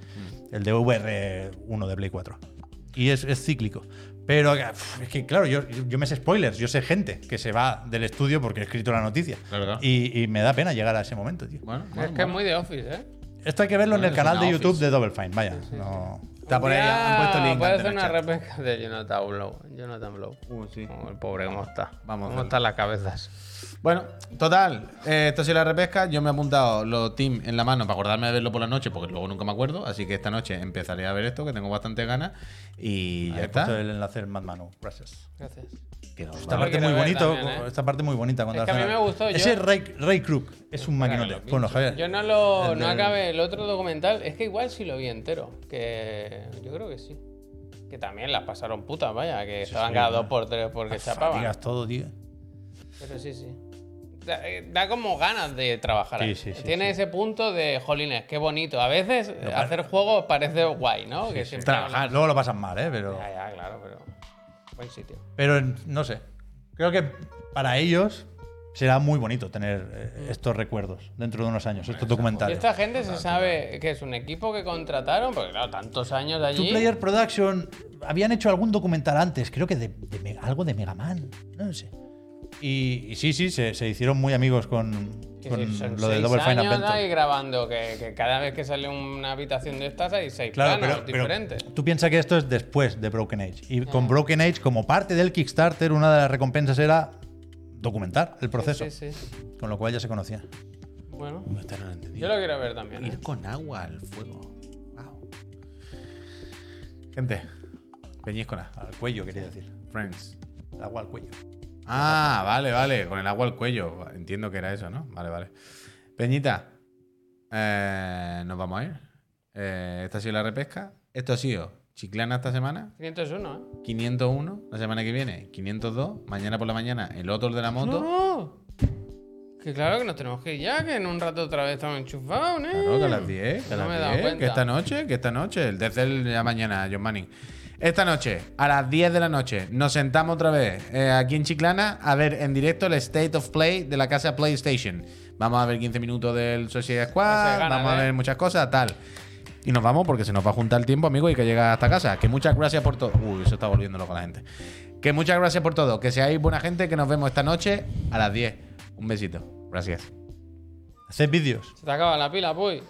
El de VR1 de Play 4. Y es, es cíclico. Pero es que, claro, yo, yo me sé spoilers, yo sé gente que se va del estudio porque he escrito la noticia. Claro. Y, y me da pena llegar a ese momento, tío. Bueno, Es bueno, que es muy de Office, ¿eh? Esto hay que verlo en el es canal de YouTube Office. de Double Fine, vaya. no- Está por ahí, han puesto el link Puede en una repesca de Jonathan Blow. Jonathan Blow. Uh, sí. Como el pobre, ¿cómo está? Vamos ¿Cómo están las cabezas? Bueno, total, eh, esto sí la repesca. Yo me he apuntado los team en la mano para acordarme de verlo por la noche, porque luego nunca me acuerdo. Así que esta noche empezaré a ver esto, que tengo bastante ganas. Y ya Ahí he está. el enlace en Mad Manu. Gracias. Gracias. Quedó Esta parte muy bonito, también, ¿eh? esta parte muy bonita cuando Es que a mí me gustó, yo- Ese Ray, Ray Crook es un maquinote. Bueno, Javier. Yo no lo El no del- acabé el otro documental. Es que igual sí lo vi entero. Que yo creo que sí. Que también las pasaron putas, vaya. Que estaban sí, cada dos por tres porque chapaban. Fatigas todo, tío. Pero sí, sí. Da, eh, da como ganas de trabajar Sí, ahí. sí, sí, Tiene sí. ese punto de, jolines, qué bonito. A veces hacer juegos parece guay, ¿no? que Trabajar, luego lo pasan mal, ¿eh? Pero, Ya, ya, claro, pero. Buen sitio. pero no sé. Creo que para ellos será muy bonito tener eh, estos recuerdos dentro de unos años, estos documentales. esta gente se sabe que es un equipo que contrataron, porque claro, tantos años Two allí. Player Production habían hecho algún documental antes, creo que de, de algo de Mega Man, no sé. Y, y sí, sí, se, se hicieron muy amigos con, que con sí, son lo de seis Double Fine años Adventure. ahí grabando, que, que cada vez que sale una habitación de estas hay seis Claro, planos pero, pero diferentes. tú piensas que esto es después de Broken Age. Y con Broken Age, como parte del Kickstarter, una de las recompensas era documentar el proceso. Sí, sí. Con lo cual ya se conocía. Bueno, no entendí. yo lo quiero ver también. ¿eh? Ir con agua al fuego. Wow. Gente, peñíscola. Al cuello, quería decir. Friends. El agua al cuello. Ah, vale, vale. Con el agua al cuello. Entiendo que era eso, ¿no? Vale, vale. Peñita, eh, nos vamos a ir. Eh, esta ha sido la repesca. Esto ha sido Chiclana esta semana. 501, ¿eh? 501. La semana que viene, 502. Mañana por la mañana, el otro de la moto. No. Que claro que nos tenemos que ir ya, que en un rato otra vez estamos enchufados, ¿eh? Claro, que a las 10. Que a No las me he dado 10, cuenta. que esta noche, que esta noche. El tercer ya mañana, John Manning. Esta noche, a las 10 de la noche, nos sentamos otra vez eh, aquí en Chiclana a ver en directo el State of Play de la casa PlayStation. Vamos a ver 15 minutos del Suicide Squad, gana, vamos a ¿eh? ver muchas cosas, tal. Y nos vamos porque se nos va a juntar el tiempo, amigo, y que llega hasta casa. Que muchas gracias por todo. Uy, se está volviendo loco la gente. Que muchas gracias por todo. Que seáis buena gente, que nos vemos esta noche a las 10. Un besito. Gracias. Haced vídeos. Se te acaba la pila, pues.